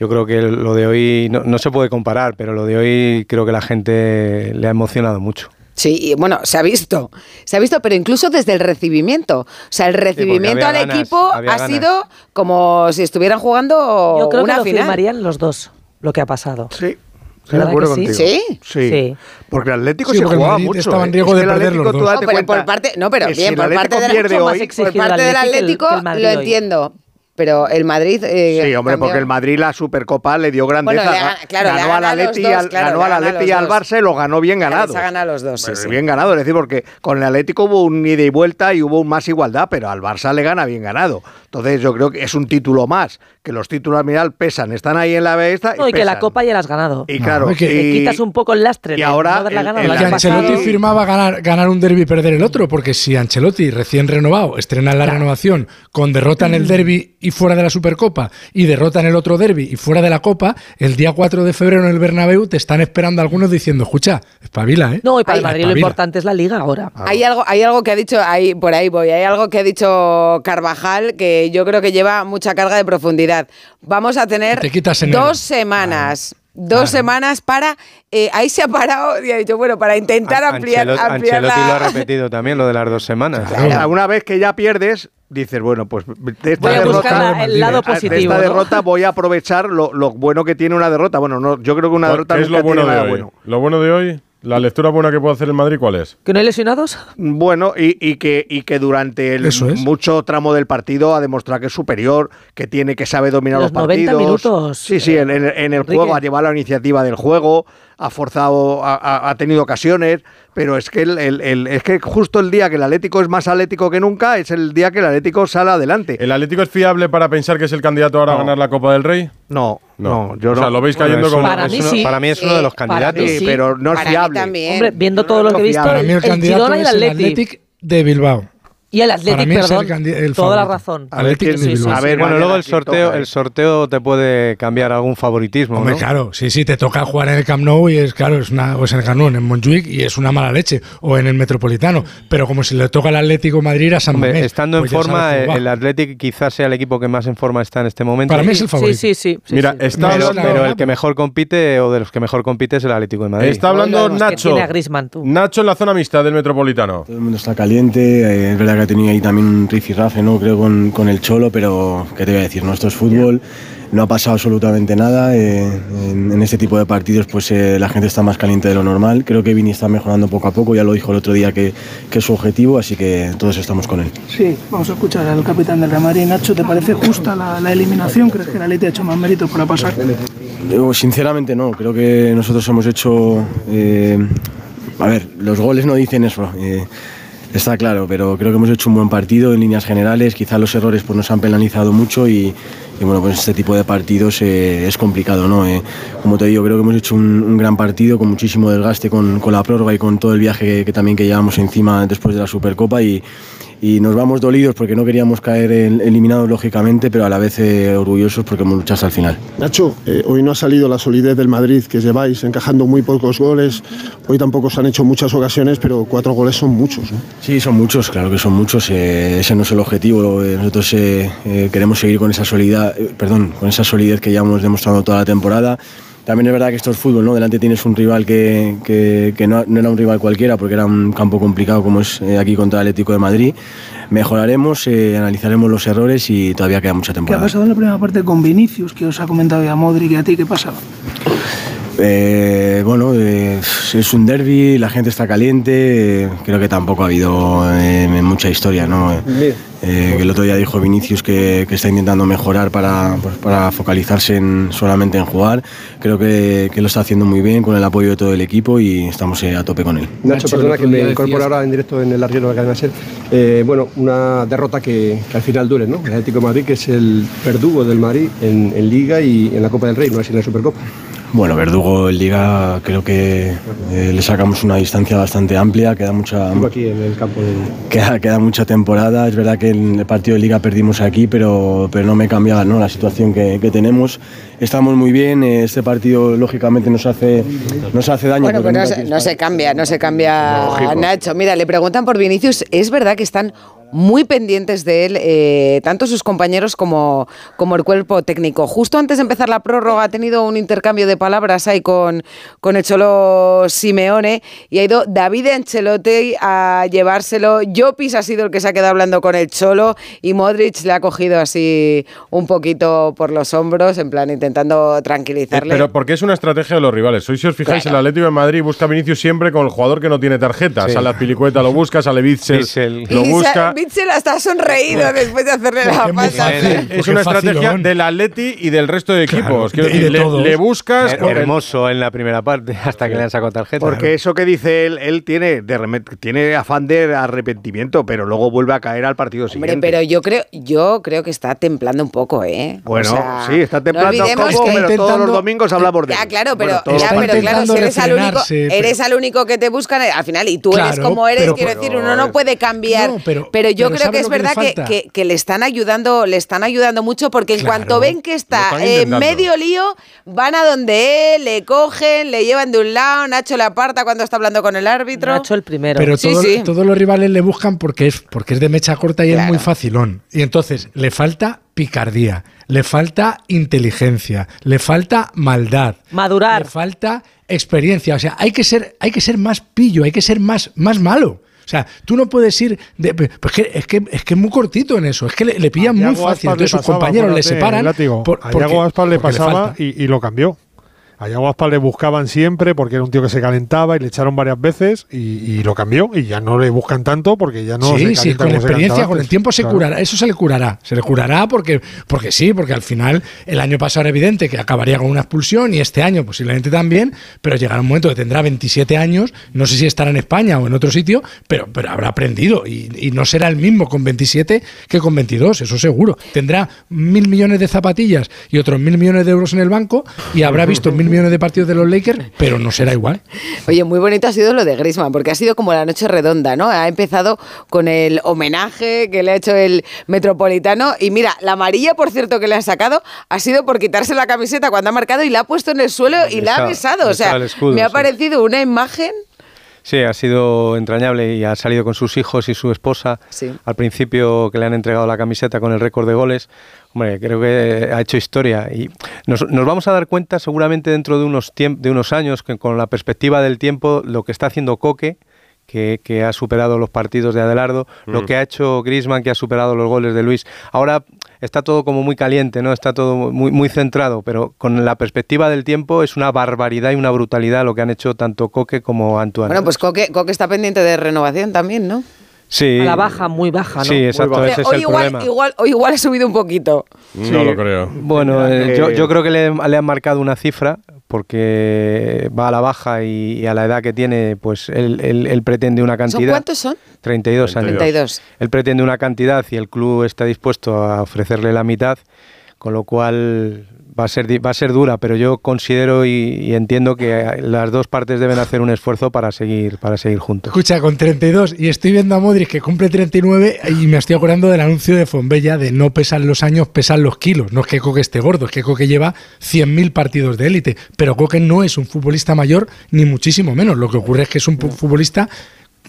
S10: Yo creo que lo de hoy no, no se puede comparar, pero lo de hoy creo que la gente le ha emocionado mucho.
S2: Sí, y bueno, se ha visto, se ha visto, pero incluso desde el recibimiento. O sea, el recibimiento al
S10: ganas,
S2: equipo ha
S10: ganas.
S2: sido como si estuvieran jugando
S9: Yo creo
S2: una
S9: que lo
S2: final.
S9: firmarían los dos, lo que ha pasado.
S12: Sí. Estoy de
S9: ¿Verdad
S12: acuerdo
S9: sí?
S12: contigo.
S2: ¿Sí?
S12: Sí.
S9: Sí.
S12: Porque el Atlético
S8: Sí,
S12: se jugaba mucho.
S8: estaba en
S12: ¿eh?
S8: riesgo
S12: Es
S8: de
S12: que
S8: perder los
S12: tú
S8: dos.
S12: date
S2: No, pero por parte, no, pero
S12: que
S2: bien,
S12: si
S2: por parte, de,
S12: hoy,
S2: por del
S9: Atlético el- el
S2: lo
S9: hoy.
S2: entiendo. Pero el Madrid. eh,
S12: Sí, hombre,
S2: cambió.
S12: porque el Madrid la Supercopa le dio grandeza.
S2: Bueno, le ha- claro, le
S12: ganó al Atleti y
S2: dos,
S12: al,
S2: claro,
S12: ganó al Atleti y al. Barça y lo ganó bien ganado.
S2: Les ha ganado a los dos, sí, sí.
S12: Bien ganado, es decir, porque con el Atlético hubo un ida y vuelta y hubo un más igualdad, pero al Barça le gana bien ganado. Entonces yo creo que es un título más, que los títulos al final pesan, están ahí en la besta
S9: No, y que la. Copa ya la has ganado.
S12: Y claro,
S8: es que-
S9: Te quitas un poco el lastre
S12: y
S9: de
S12: ahora
S9: no haberla
S12: el-
S9: ganado
S12: el
S9: el
S8: Ancelotti
S9: pasado.
S8: firmaba ganar, ganar un derby y perder el otro, porque si Ancelotti recién renovado estrena la renovación con derrota en el derby y fuera de la Supercopa y derrota en el otro derby y fuera de la Copa, el día 4 de febrero en el Bernabéu te están esperando algunos diciendo, escucha, espabila, ¿eh?
S9: No, y para el Madrid lo importante es la Liga ahora.
S2: Hay algo, hay algo que ha dicho, ahí, por ahí voy, hay algo que ha dicho Carvajal que yo creo que lleva mucha carga de profundidad. Vamos a tener
S8: Te
S2: dos semanas. Dos semanas para. eh, ahí se ha parado y ha dicho, bueno, para intentar
S10: An-
S2: ampliar,
S10: Ancelot-
S2: ampliar
S10: Ancelotti
S2: la-
S10: lo ha repetido también, lo de las dos semanas.
S12: Ahora, Una vez que ya pierdes, dices, bueno, pues de esta
S9: Voy a buscar
S12: derrota,
S9: la- el lado
S12: de
S9: positivo,
S12: esta
S9: ¿no?
S12: derrota voy a aprovechar lo, lo bueno que tiene una derrota. Bueno, no, yo creo que una derrota
S3: ¿Qué es lo bueno
S12: tiene
S3: de
S12: nada
S3: hoy?
S12: bueno.
S3: Lo bueno de hoy, la lectura buena que puede hacer el Madrid, ¿cuál es?
S9: ¿Que no hay lesionados?
S12: Bueno, y, y que, y que durante el
S8: es.
S12: mucho tramo del partido ha demostrado que es superior, que tiene, que sabe dominar
S9: Los
S12: los,
S9: 90
S12: partidos.
S9: minutos,
S12: Sí, sí, en, en- en el
S9: Enrique.
S12: juego ha llevado la iniciativa del juego, ha forzado, ha, tenido ocasiones, pero es que el, el- el- es que justo el día que el Atlético es más atlético que nunca es el día que el Atlético sale adelante.
S3: ¿El Atlético es fiable para pensar que es el candidato ahora a
S12: No.
S3: ganar la Copa del Rey?
S12: No, no, yo
S3: o sea,
S12: no.
S3: lo veis cayendo como.
S9: Para mí
S10: Es uno-
S9: sí.
S10: para mí es uno de los candidatos.
S12: Sí,
S9: sí.
S12: pero no es
S2: Para mí
S12: fiable.
S2: también.
S9: Hombre, viendo todo lo que he visto,
S12: fiable.
S8: Para mí el
S9: el
S8: candidato
S9: el
S8: es el
S9: Atleti.
S8: Athletic de Bilbao.
S9: Y el Athletic,
S8: Para mí es
S9: perdón,
S8: el el
S9: toda la razón.
S10: A ver,
S8: Athletic
S10: quién-
S8: de Bilbao.
S10: a ver, bueno, luego el sorteo, el sorteo te puede cambiar algún favoritismo,
S8: Hombre,
S10: ¿no?
S8: claro, sí, sí, te toca jugar en el Camp Nou y es claro, es una, o es en el Camp Nou, en Montjuic y es una mala leche, o en el Metropolitano, pero como si le toca al Atlético Madrid ir a San
S10: Hombre,
S8: Mamés,
S10: estando
S8: pues
S10: en
S8: ya
S10: forma, el Athletic quizás sea el equipo que más en forma está en este momento.
S8: Para mí es el favorito.
S9: Sí, sí, sí.
S3: Mira, está
S10: pero, pero el que mejor compite o de los que mejor compite es el Atlético de Madrid.
S3: Está hablando Nacho. Nacho en la zona mixta del Metropolitano.
S29: Todo el mundo está caliente, eh, es verdad que ha tenido ahí también un rifirrafe, ¿no? creo, con, con el Cholo, pero ¿qué te voy a decir? No, esto es fútbol, no ha pasado absolutamente nada. eh, en, en este tipo de partidos pues eh, la gente está más caliente de lo normal. Creo que Vini está mejorando poco a poco, ya lo dijo el otro día que, que es su objetivo, así que todos estamos con él.
S30: Sí, vamos a escuchar al capitán del Real Madrid. Nacho, ¿te parece justa la, la eliminación? ¿Crees que la Leti ha hecho más méritos para pasar?
S29: Yo, sinceramente no, creo que nosotros hemos hecho... eh, a ver, los goles no dicen eso, eh, está claro, pero creo que hemos hecho un buen partido en líneas generales, quizá los errores pues, nos han penalizado mucho y, bueno, pues este tipo de partidos eh, es complicado, ¿no? Eh, como te digo, creo que hemos hecho un, un gran partido con muchísimo desgaste con, con, la prórroga y con todo el viaje que, que también que llevamos encima después de la Supercopa y, y nos vamos dolidos porque no queríamos caer eliminados lógicamente, pero a la vez eh, orgullosos porque hemos luchado hasta el final.
S14: Nacho, eh, hoy no ha salido la solidez del Madrid que lleváis, encajando muy pocos goles. Hoy tampoco se han hecho muchas ocasiones, pero cuatro goles son muchos. ¿no?
S29: Sí, son muchos, claro que son muchos. eh, ese no es el objetivo. eh, nosotros eh, eh, queremos seguir con esa solidez, perdón, con esa solidez que ya hemos demostrado toda la temporada. También es verdad que esto es fútbol, ¿no? Delante tienes un rival que, que- que no, no era un rival cualquiera, porque era un campo complicado como es eh, aquí contra el Atlético de Madrid. Mejoraremos, eh, analizaremos los errores y todavía queda mucha
S30: ¿Qué ha
S29: temporada.
S30: pasado en la primera parte con Vinicius, que os ha comentado ya Modric y a ti? ¿Qué pasaba?
S29: Eh, bueno, eh, es un derby, la gente está caliente, eh, creo que tampoco ha habido eh, mucha historia, ¿no? Eh, que el otro día dijo Vinicius que, que está intentando mejorar para, pues, para focalizarse en, solamente en jugar. Creo que, que lo está haciendo muy bien con el apoyo de todo el equipo y estamos eh, a tope con él.
S31: Nacho, perdona que me incorporo ahora en directo en el arriero de la cadena SER. Eh, bueno, una derrota que, que al final duele, ¿no? El Atlético de Madrid, que es el verdugo del Madrid en, en Liga y en la Copa del Rey, no así en la Supercopa.
S29: Bueno, Verdugo en Liga creo que eh, le sacamos una distancia bastante amplia, queda mucha,
S31: Digo aquí en el campo de...
S29: Queda, queda mucha temporada, es verdad que en el partido de liga perdimos aquí, pero, pero no me cambia ¿no? la situación que, que tenemos. Estamos muy bien, eh, este partido lógicamente nos hace, nos hace daño.
S2: Bueno,
S29: porque
S2: pues no se,
S29: tienes-
S2: no se cambia, no se cambia
S29: Lógico.
S2: Nacho. Mira, le preguntan por Vinicius. Es verdad que están muy pendientes de él, eh, tanto sus compañeros como, como el cuerpo técnico. Justo antes de empezar la prórroga ha tenido un intercambio de palabras ahí con, con el Cholo Simeone y ha ido David Ancelotti a llevárselo. Jopis ha sido el que se ha quedado hablando con el Cholo y Modric le ha cogido así un poquito por los hombros, en plan intentando tranquilizarle.
S3: Pero porque es una estrategia de los rivales. Hoy, si os fijáis,
S2: Claro.
S3: el Atlético de Madrid busca a Vinicius siempre con el jugador que no tiene tarjeta.
S10: Sí.
S3: Sale a Pilicueta, lo busca, sale Bitzel, lo busca.
S2: Mitchell hasta ha sonreído después de hacerle la pata.
S3: Es una estrategia del Atleti y del resto de equipos. Quiero
S10: y
S3: decir,
S10: de
S3: le, buscas.
S10: Her- hermoso en la primera parte, hasta que le han sacado tarjeta.
S12: Porque eso que dice él, él tiene, de remet- tiene afán de arrepentimiento, pero luego vuelve a caer al partido
S2: Hombre,
S12: siguiente.
S2: pero yo creo, yo creo que está templando un poco, ¿eh?
S12: Bueno,
S2: O sea,
S12: sí, está templando un poco, pero todos los domingos hablamos de
S2: Ya, claro, pero,
S12: Bueno, todos
S2: ya,
S12: los
S2: pero claro, si eres al único,
S8: refrenarse, pero-
S2: eres al único que te buscan al final y tú eres
S8: Claro,
S2: como eres,
S8: pero-
S2: quiero decir, uno no puede cambiar.
S8: No, pero-
S2: pero, yo
S8: pero
S2: creo
S8: ¿sabe
S2: que es verdad que,
S8: falta?
S2: que- que le están ayudando, le están ayudando mucho porque en
S8: Claro,
S2: cuanto ven que está en medio lío, van a donde él, le cogen, le llevan de un lado, Nacho le aparta cuando está hablando con el árbitro.
S9: Nacho el primero.
S8: Pero
S2: Sí,
S8: todo-
S2: sí.
S8: todos los rivales le buscan porque es, porque es de mecha corta y es muy facilón. Y entonces le falta picardía, le falta inteligencia, le falta maldad.
S9: Madurar.
S8: Le falta experiencia. O sea, hay que ser, hay que ser más pillo, hay que ser más, más malo. O sea, tú no puedes ir. De, pues que- es, que, es que es muy cortito en eso. Es que le, le pillan muy fácil. Entonces sus
S15: pasaba,
S8: compañeros le separan. por-
S15: a
S8: porque-
S15: Yago Aspas le pasaba y lo cambió. A Yago Aspas le buscaban siempre porque era un tío que se calentaba y le echaron varias veces y, y lo cambió y ya no le buscan tanto porque ya no se
S8: sí, sí,
S15: calienta
S8: con
S15: se
S8: experiencia, con el tiempo se
S15: Claro.
S8: curará. Eso se le curará. Se le curará porque, porque sí, porque al final el año pasado era evidente que acabaría con una expulsión y este año posiblemente también, pero llegará un momento que tendrá 27 años, no sé si estará en España o en otro sitio, pero, pero habrá aprendido y, y no será el mismo con 27 que con 22, eso seguro. Tendrá mil millones de zapatillas y otros mil millones de euros en el banco y habrá visto mil millones de partidos de los Lakers, pero no será igual.
S2: Oye, muy bonito ha sido lo de Griezmann, porque ha sido como la noche redonda, ¿no? Ha empezado con el homenaje que le ha hecho el Metropolitano y mira, la amarilla, por cierto, que le han sacado ha sido por quitarse la camiseta cuando ha marcado y la ha puesto en el suelo y la ha
S10: Está-
S2: besado. O
S10: está
S2: sea,
S10: escudo,
S2: me ha
S10: sí.
S2: parecido una imagen
S10: Sí, ha sido entrañable y ha salido con sus hijos y su esposa.
S2: Sí.
S10: Al principio que le han entregado la camiseta con el récord de goles, hombre, creo que ha hecho historia. Y nos, nos vamos a dar cuenta seguramente dentro de unos, tiemp- de unos años que con la perspectiva del tiempo lo que está haciendo Coque, que, que ha superado los partidos de Adelardo, lo
S32: Mm.
S10: que ha hecho Griezmann, que ha superado los goles de Luis. Ahora está todo como muy caliente, ¿no? Está todo muy, muy centrado, pero con la perspectiva del tiempo es una barbaridad y una brutalidad lo que han hecho tanto Coque como Antoine.
S2: Bueno, pues Coque, Coque está pendiente de renovación también, ¿no?
S10: Sí.
S9: A la baja, muy baja, ¿no?
S10: Sí, exacto, ese es
S2: hoy,
S10: el
S2: igual,
S10: problema.
S2: igual, hoy igual ha subido un poquito.
S3: No lo creo.
S10: Bueno, eh, yo, yo creo que le, le han marcado una cifra porque va a la baja y, y a la edad que tiene, pues él, él- él pretende una
S2: ¿Son
S10: cantidad.
S2: cuántos son?
S10: 32 años.
S2: 32.
S10: Él pretende una cantidad y el club está dispuesto a ofrecerle la mitad, con lo cual va a ser, va a ser dura, pero yo considero y, entiendo que las dos partes deben hacer un esfuerzo para seguir, para seguir juntos.
S8: Escucha, con 32 y estoy viendo a Modric que cumple 39 y me estoy acordando del anuncio de Fonbella de no pesan los años, pesan los kilos. No es que Coque esté gordo, es que Coque lleva 100.000 partidos de élite, pero Coque no es un futbolista mayor ni muchísimo menos. Lo que ocurre es que es un futbolista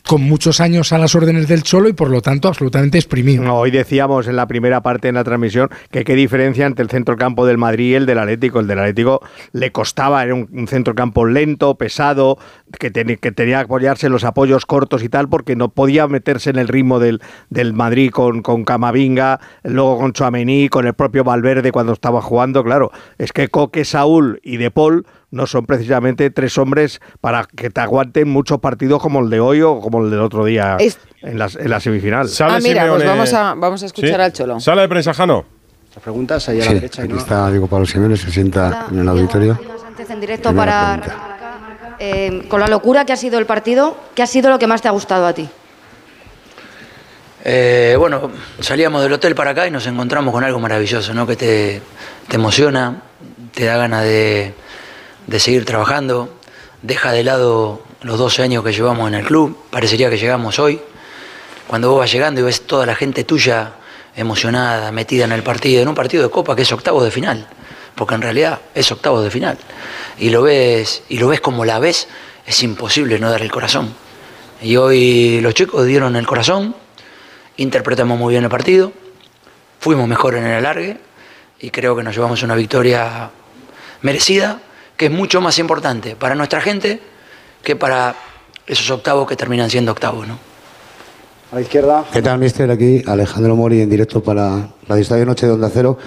S8: con muchos años a las órdenes del Cholo y por lo tanto absolutamente exprimido.
S12: Hoy decíamos en la primera parte en la transmisión que qué diferencia entre el centrocampo del Madrid y el del Atlético. El del Atlético le costaba, era un, centrocampo lento, pesado, que, tenía que apoyarse en los apoyos cortos y tal, porque no podía meterse en el ritmo del, del Madrid con, con Camavinga, luego con Chouameni, con el propio Valverde cuando estaba jugando. Claro, es que Coque, Saúl y De Paul no son precisamente tres hombres para que te aguanten muchos partidos como el de hoy o como el del otro día
S2: Es-
S12: en, la, en la semifinal.
S2: Ah, mira, pues vamos a, vamos a escuchar al Cholo.
S3: Sala de prensa, Jano.
S32: Las preguntas ahí a la
S33: Sí,
S32: derecha.
S33: aquí
S32: no-
S33: está Diego Pablo Simeone, se sienta en el auditorio.
S34: Sánchez en directo
S33: Primera
S34: para
S33: pregunta.
S34: remarcar, eh, con la locura que ha sido el partido, ¿qué ha sido lo que más te ha gustado a ti?
S35: Eh, bueno, salíamos del hotel para acá y nos encontramos con algo maravilloso, ¿no? Que te, te emociona, te da ganas de, de seguir trabajando, deja de lado los 12 años que llevamos en el club, parecería que llegamos hoy. Cuando vos vas llegando y ves toda la gente tuya emocionada, metida en el partido, en un partido de copa que es octavo de final, porque en realidad es octavo de final, y lo ves, y lo ves como la ves, es imposible no dar el corazón. Y hoy los chicos dieron el corazón, interpretamos muy bien el partido, fuimos mejor en el alargue y creo que nos llevamos una victoria merecida, que es mucho más importante para nuestra gente que para esos octavos que terminan siendo octavos. ¿no?
S32: A la izquierda.
S33: ¿Qué tal, mister? Aquí Alejandro Mori en directo para la Estadio Noche de Onda Cero.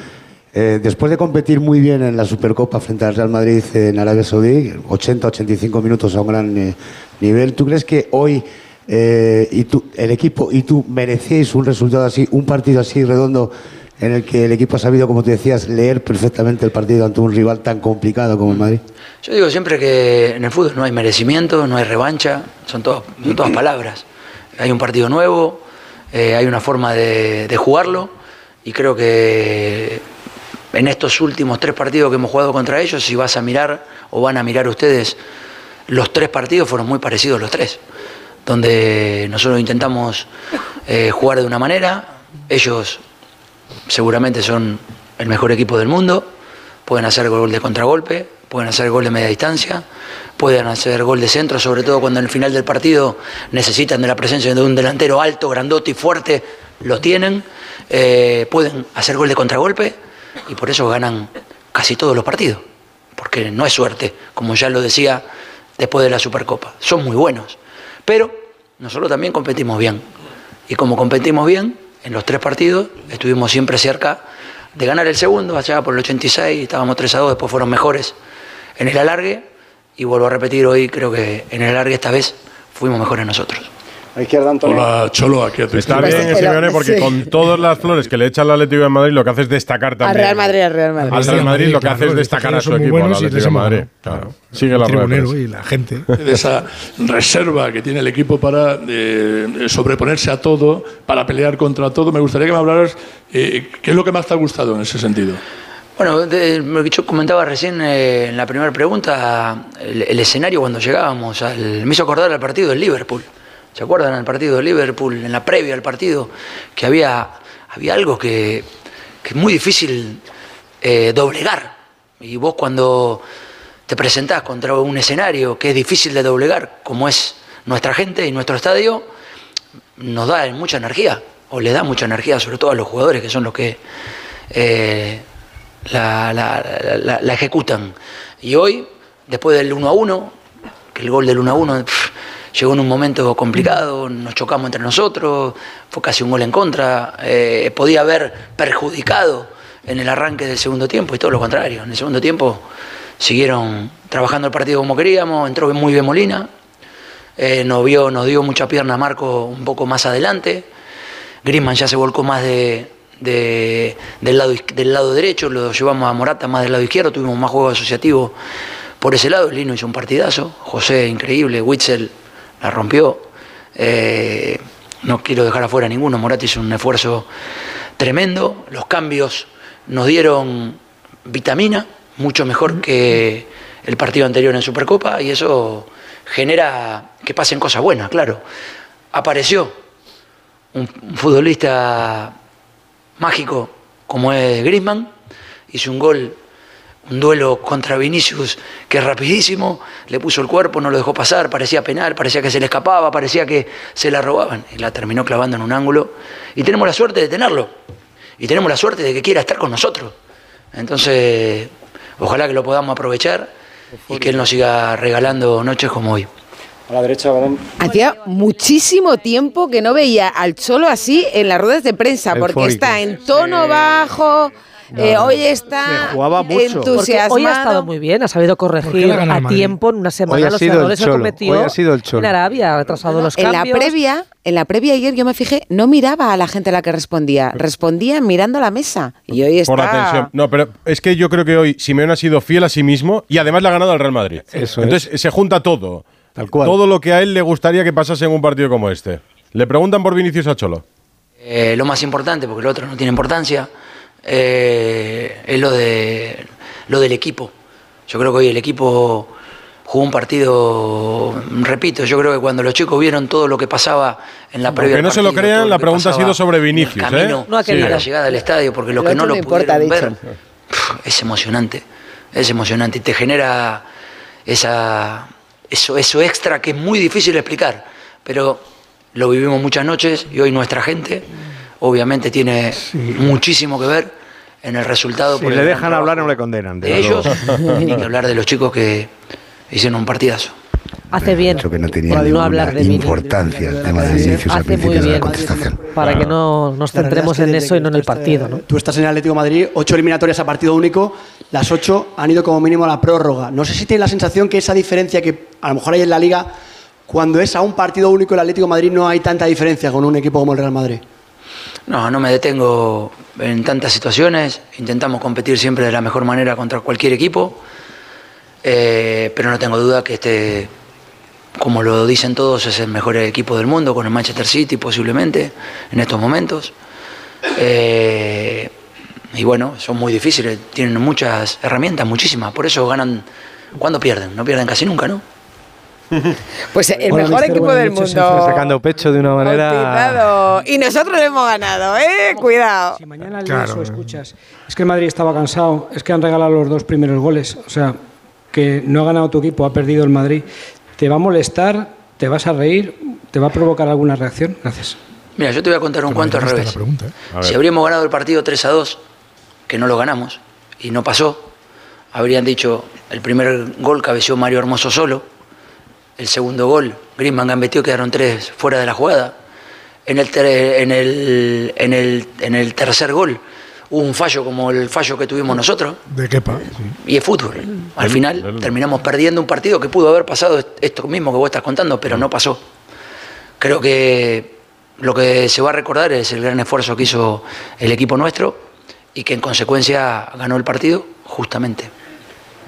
S33: Eh, después de competir muy bien en la Supercopa frente al Real Madrid en Arabia Saudí, 80-85 minutos a un gran eh, nivel, ¿tú crees que hoy eh, y tú, el equipo y tú merecéis un resultado así, un partido así redondo en el que el equipo ha sabido, como te decías, leer perfectamente el partido ante un rival tan complicado como el Madrid?
S35: Yo digo siempre que en el fútbol no hay merecimiento, no hay revancha, son, todas son todas palabras. Hay un partido nuevo, eh, hay una forma de, de jugarlo y creo que en estos últimos tres partidos que hemos jugado contra ellos, si vas a mirar o van a mirar ustedes, los tres partidos fueron muy parecidos los tres, donde nosotros intentamos eh, jugar de una manera, ellos seguramente son el mejor equipo del mundo, pueden hacer gol de contragolpe, pueden hacer gol de media distancia, pueden hacer gol de centro, sobre todo cuando en el final del partido necesitan de la presencia de un delantero alto, grandote y fuerte, lo tienen, eh, pueden hacer gol de contragolpe y por eso ganan casi todos los partidos, porque no es suerte, como ya lo decía después de la Supercopa, son muy buenos, pero nosotros también competimos bien. Y como competimos bien, en los tres partidos estuvimos siempre cerca de ganar el segundo, allá por el 86, estábamos 3 a 2, después fueron mejores en el alargue y vuelvo a repetir hoy, creo que en el alargue esta vez fuimos mejores nosotros.
S32: A la izquierda, Antonio.
S24: Hola, Cholo, aquí a tu
S3: Está
S24: izquierda.
S3: bien, Simeone, porque
S2: sí.
S3: con todas las flores que le echa el Atlético de Madrid, lo que hace es destacar
S2: Al
S3: también.
S2: Real Madrid, al Real Madrid.
S3: Al Real Madrid lo que hace es destacar a su equipo, al Atlético de Madrid. Claro. Sigue la
S8: tribunero
S3: prensa.
S8: y la gente.
S24: de esa reserva que tiene el equipo para eh, sobreponerse a todo, para pelear contra todo. Me gustaría que me hablaras eh, qué es lo que más te ha gustado en ese sentido.
S35: Bueno, de- lo que yo comentaba recién eh, en la primera pregunta, el, el escenario cuando llegábamos, al- me hizo acordar al partido del Liverpool. ¿Se acuerdan al partido del Liverpool, en la previa al partido, que había, había algo que, que es muy difícil eh, doblegar? Y vos cuando te presentás contra un escenario que es difícil de doblegar, como es nuestra gente y nuestro estadio, nos da mucha energía, o le da mucha energía, sobre todo a los jugadores, que son los que eh, la, la- ejecutan. Y hoy, después del 1 a 1, que el gol del 1 a 1 pf, llegó en un momento complicado, nos chocamos entre nosotros, fue casi un gol en contra, eh, podía haber perjudicado en el arranque del segundo tiempo y todo lo contrario. En el segundo tiempo siguieron trabajando el partido como queríamos, entró muy bien Molina, eh, nos, vio, nos dio mucha pierna Marco un poco más adelante. Griezmann ya se volcó más de, de- del, lado, del lado derecho, lo llevamos a Morata más del lado izquierdo, tuvimos más juego asociativo por ese lado. Lino hizo un partidazo, José increíble, Witzel la rompió. Eh, no quiero dejar afuera ninguno, Morata hizo un esfuerzo tremendo. Los cambios nos dieron vitamina, mucho mejor que el partido anterior en Supercopa, y eso genera que pasen cosas buenas, claro. Apareció un, un futbolista mágico como es Griezmann, hizo un gol, un duelo contra Vinicius que es rapidísimo, le puso el cuerpo, no lo dejó pasar, parecía penal, parecía que se le escapaba, parecía que se la robaban y la terminó clavando en un ángulo. Y tenemos la suerte de tenerlo, y tenemos la suerte de que quiera estar con nosotros. Entonces, ojalá que lo podamos aprovechar y que él nos siga regalando noches como hoy.
S32: A la derecha, balón.
S2: Hacía muchísimo tiempo que no veía al Cholo así en las ruedas de prensa, porque
S12: Eufórico.
S2: está en tono bajo, eh, hoy está
S12: jugaba mucho.
S9: Porque
S2: entusiasmado.
S9: hoy ha estado muy bien, ha sabido
S8: ¿Por qué
S9: corregir a
S8: el Madrid?
S9: tiempo en una
S10: Hoy
S9: semana
S10: ha
S9: los
S10: sido el
S9: errores que
S10: Cholo,
S9: cometió
S10: hoy ha sido el Cholo.
S9: en Arabia, ha retrasado los
S2: en la
S9: cambios.
S2: previa, en la previa ayer yo me fijé, no miraba a la gente a la que respondía, respondía mirando la mesa. Y hoy está
S3: Por la tensión. No, pero es que yo creo que hoy Simeone ha sido fiel a sí mismo y además le ha ganado al Real Madrid.
S10: Eso
S3: Entonces se junta todo.
S10: Tal cual.
S3: Todo lo que a él le gustaría que pasase en un partido como este. Le preguntan por Vinicius a Cholo.
S35: Eh, lo más importante, porque lo otro no tiene importancia, eh, es lo, de, lo del equipo. Yo creo que hoy el equipo jugó un partido, repito, yo creo que cuando los chicos vieron todo lo que pasaba en la previa.
S3: Aunque no se lo crean, la
S35: que
S3: pregunta ha sido sobre Vinicius,
S35: camino
S3: ¿eh?
S9: No ha
S35: a
S9: querido.
S35: la llegada al estadio, porque
S2: Lo
S35: que no lo
S2: no importa,
S35: ver, es emocionante, es emocionante y te genera esa, eso, eso extra que es muy difícil de explicar, pero lo vivimos muchas noches y hoy nuestra gente obviamente tiene muchísimo que ver en el resultado.
S12: Si
S35: por
S12: le dejan hablar, no le condenan.
S35: de ellos, ni que hablar de los chicos que hicieron un partidazo.
S9: Hace bien
S33: que no tenía
S9: no hablar de mí.
S33: importancia el tema de Vinicius al
S9: Hace muy
S33: principio de la
S9: bien
S33: contestación.
S9: para que no nos centremos
S36: es que
S9: en eso y no en el partido. ¿no?
S36: Tú estás en el Atlético de Madrid, ocho eliminatorias a partido único, las ocho han ido como mínimo a la prórroga. No sé si tienes la sensación que esa diferencia que a lo mejor hay en la Liga, cuando es a un partido único el Atlético de Madrid no hay tanta diferencia con un equipo como el Real Madrid.
S35: No, no me detengo en tantas situaciones. Intentamos competir siempre de la mejor manera contra cualquier equipo. Eh, pero no tengo duda que este, como lo dicen todos, es el mejor equipo del mundo, con el Manchester City posiblemente, en estos momentos. Eh, y bueno, son muy difíciles, tienen muchas herramientas, muchísimas. Por eso ganan cuando pierden. No pierden casi nunca, ¿no?
S2: Pues el
S36: Hola,
S2: mejor
S36: mister,
S2: equipo del mundo.
S10: Sacando pecho de una manera.
S2: Bautizado. Y nosotros le hemos ganado, ¿eh? Cuidado.
S30: Si mañana lees
S8: Claro.
S30: o escuchas, es que el Madrid estaba cansado, es que han regalado los dos primeros goles, o sea, que no ha ganado tu equipo, ha perdido el Madrid. ¿Te va a molestar? ¿Te vas a reír? ¿Te va a provocar alguna reacción? Gracias.
S35: Mira, yo te voy a contar un cuento al revés.
S8: pregunta, ¿eh?
S35: Si habríamos ganado el partido 3 a 2, que no lo ganamos, y no pasó, habrían dicho, el primer gol cabeció Mario Hermoso solo, el segundo gol, Griezmann gambeteó, quedaron tres fuera de la jugada. En el, en el, en el, en el tercer gol hubo un fallo como el fallo que tuvimos nosotros,
S8: De Kepa. sí.
S35: y es fútbol. Al final terminamos perdiendo un partido que pudo haber pasado est- esto mismo que vos estás contando, pero no pasó. Creo que lo que se va a recordar es el gran esfuerzo que hizo el equipo nuestro y que en consecuencia ganó el partido justamente.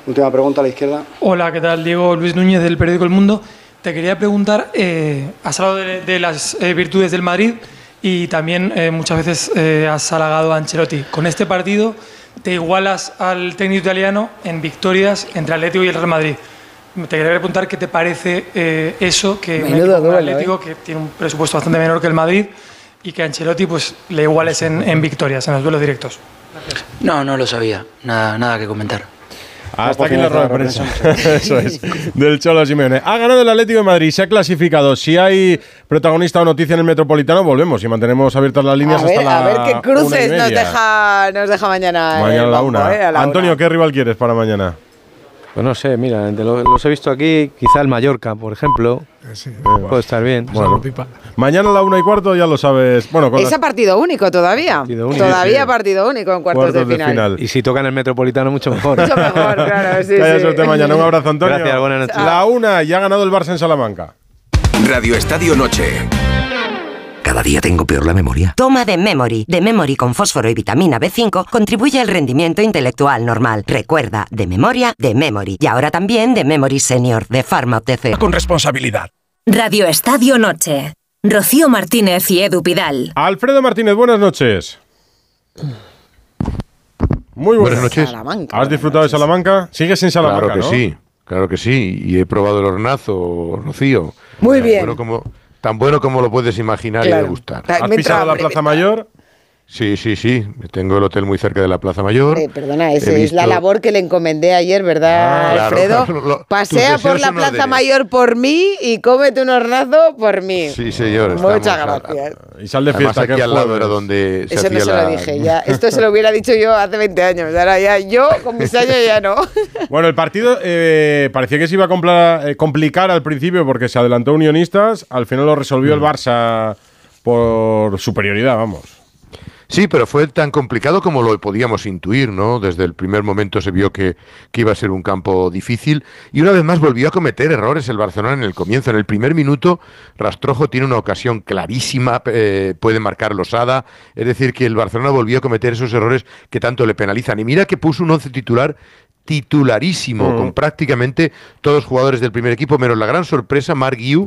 S32: Última pregunta a la izquierda.
S37: Hola, ¿qué tal? Diego Luis Núñez del periódico El Mundo. Te quería preguntar, eh, has hablado de, de las eh, virtudes del Madrid y también eh, muchas veces eh, has halagado a Ancelotti. Con este partido, te igualas al técnico italiano en victorias entre Atlético y el Real Madrid. Te quería preguntar qué te parece eh, eso, que un equipo como el Atlético, que tiene un presupuesto bastante menor que el Madrid, y que a Ancelotti pues, le iguales en, en victorias, en los duelos directos.
S35: No, no lo sabía. Nada, nada que comentar.
S3: Hasta aquí la rueda de prensa. Eso es. Del Cholo Simeone. Ha ganado el Atlético de Madrid, se ha clasificado. Si hay protagonista o noticia en el Metropolitano, volvemos y mantenemos abiertas las líneas
S2: A ver,
S3: hasta la
S2: a ver qué cruces nos deja, nos deja mañana.
S3: Mañana a la una.
S2: eh, a la
S3: Antonio,
S2: una.
S3: ¿qué rival quieres para mañana?
S10: Pues no sé, mira, de lo- los he visto aquí, quizá el Mallorca, por ejemplo. Puede estar bien.
S3: Bueno, mañana a la una y cuarto ya lo sabes. Bueno, con
S2: Es a partido único todavía.
S10: único.
S2: Todavía
S10: Sí, sí.
S2: partido único en cuartos, de, final.
S10: Y si tocan el Metropolitano, mucho mejor.
S2: Mucho mejor, claro, sí, sí.
S3: suerte mañana. Un abrazo, Antonio.
S10: Gracias, buenas noches.
S3: La una y ha ganado el Barça en Salamanca.
S38: Radio Estadio Noche.
S39: Cada día tengo peor la memoria. Toma de Memory. De Memory con fósforo y vitamina B5 contribuye al rendimiento intelectual normal. Recuerda, de memoria, de Memory. Y ahora también de Memory Senior, de Pharma OTC.
S38: Con responsabilidad.
S40: Radio Estadio Noche. Rocío Martínez y Edu Pidal.
S3: Alfredo Martínez, buenas noches. Muy buenas,
S41: Buenas noches.
S2: Salamanca.
S3: ¿Has disfrutado de Salamanca? Sigues en Salamanca,
S41: Claro que
S3: ¿no?
S41: sí, claro que sí. Y he probado el hornazo, Rocío.
S2: Muy bien.
S41: bueno como- tan bueno como lo puedes imaginar y
S2: Claro.
S41: degustar.
S2: Ta-
S3: ¿Has pisado la Plaza Mayor?
S41: Sí, sí, sí. Tengo el hotel muy cerca de la Plaza Mayor.
S2: Eh, perdona, esa es la labor que le encomendé ayer, ¿verdad,
S41: Ah, claro,
S2: Alfredo?
S41: claro, lo-
S2: Pasea por la Plaza. Mayor por mí y cómete un hornazo por mí.
S41: Sí, señor.
S2: Muchas
S41: a-
S2: gracias.
S3: Y sal de
S41: Además,
S3: fiesta, que
S41: aquí al lado era donde se
S2: Eso no se
S41: la...
S2: lo dije ya. Esto se lo hubiera dicho yo hace 20 años. Ahora ya yo, con mis años, ya no.
S3: Bueno, el partido eh, parecía que se iba a compla- eh, complicar al principio porque se adelantó Unionistas. Al final lo resolvió
S41: Mm.
S3: el Barça por superioridad, vamos.
S41: Sí, pero fue tan complicado como lo podíamos intuir, ¿no? Desde el primer momento se vio que, que iba a ser un campo difícil y una vez más volvió a cometer errores el Barcelona en el comienzo. En el primer minuto, Rastrojo tiene una ocasión clarísima, eh, puede marcar Losada, es decir, que el Barcelona volvió a cometer esos errores que tanto le penalizan. Y mira que puso un once titular titularísimo,
S3: Mm.
S41: con prácticamente todos los jugadores del primer equipo, menos la gran sorpresa, Marc Guiu,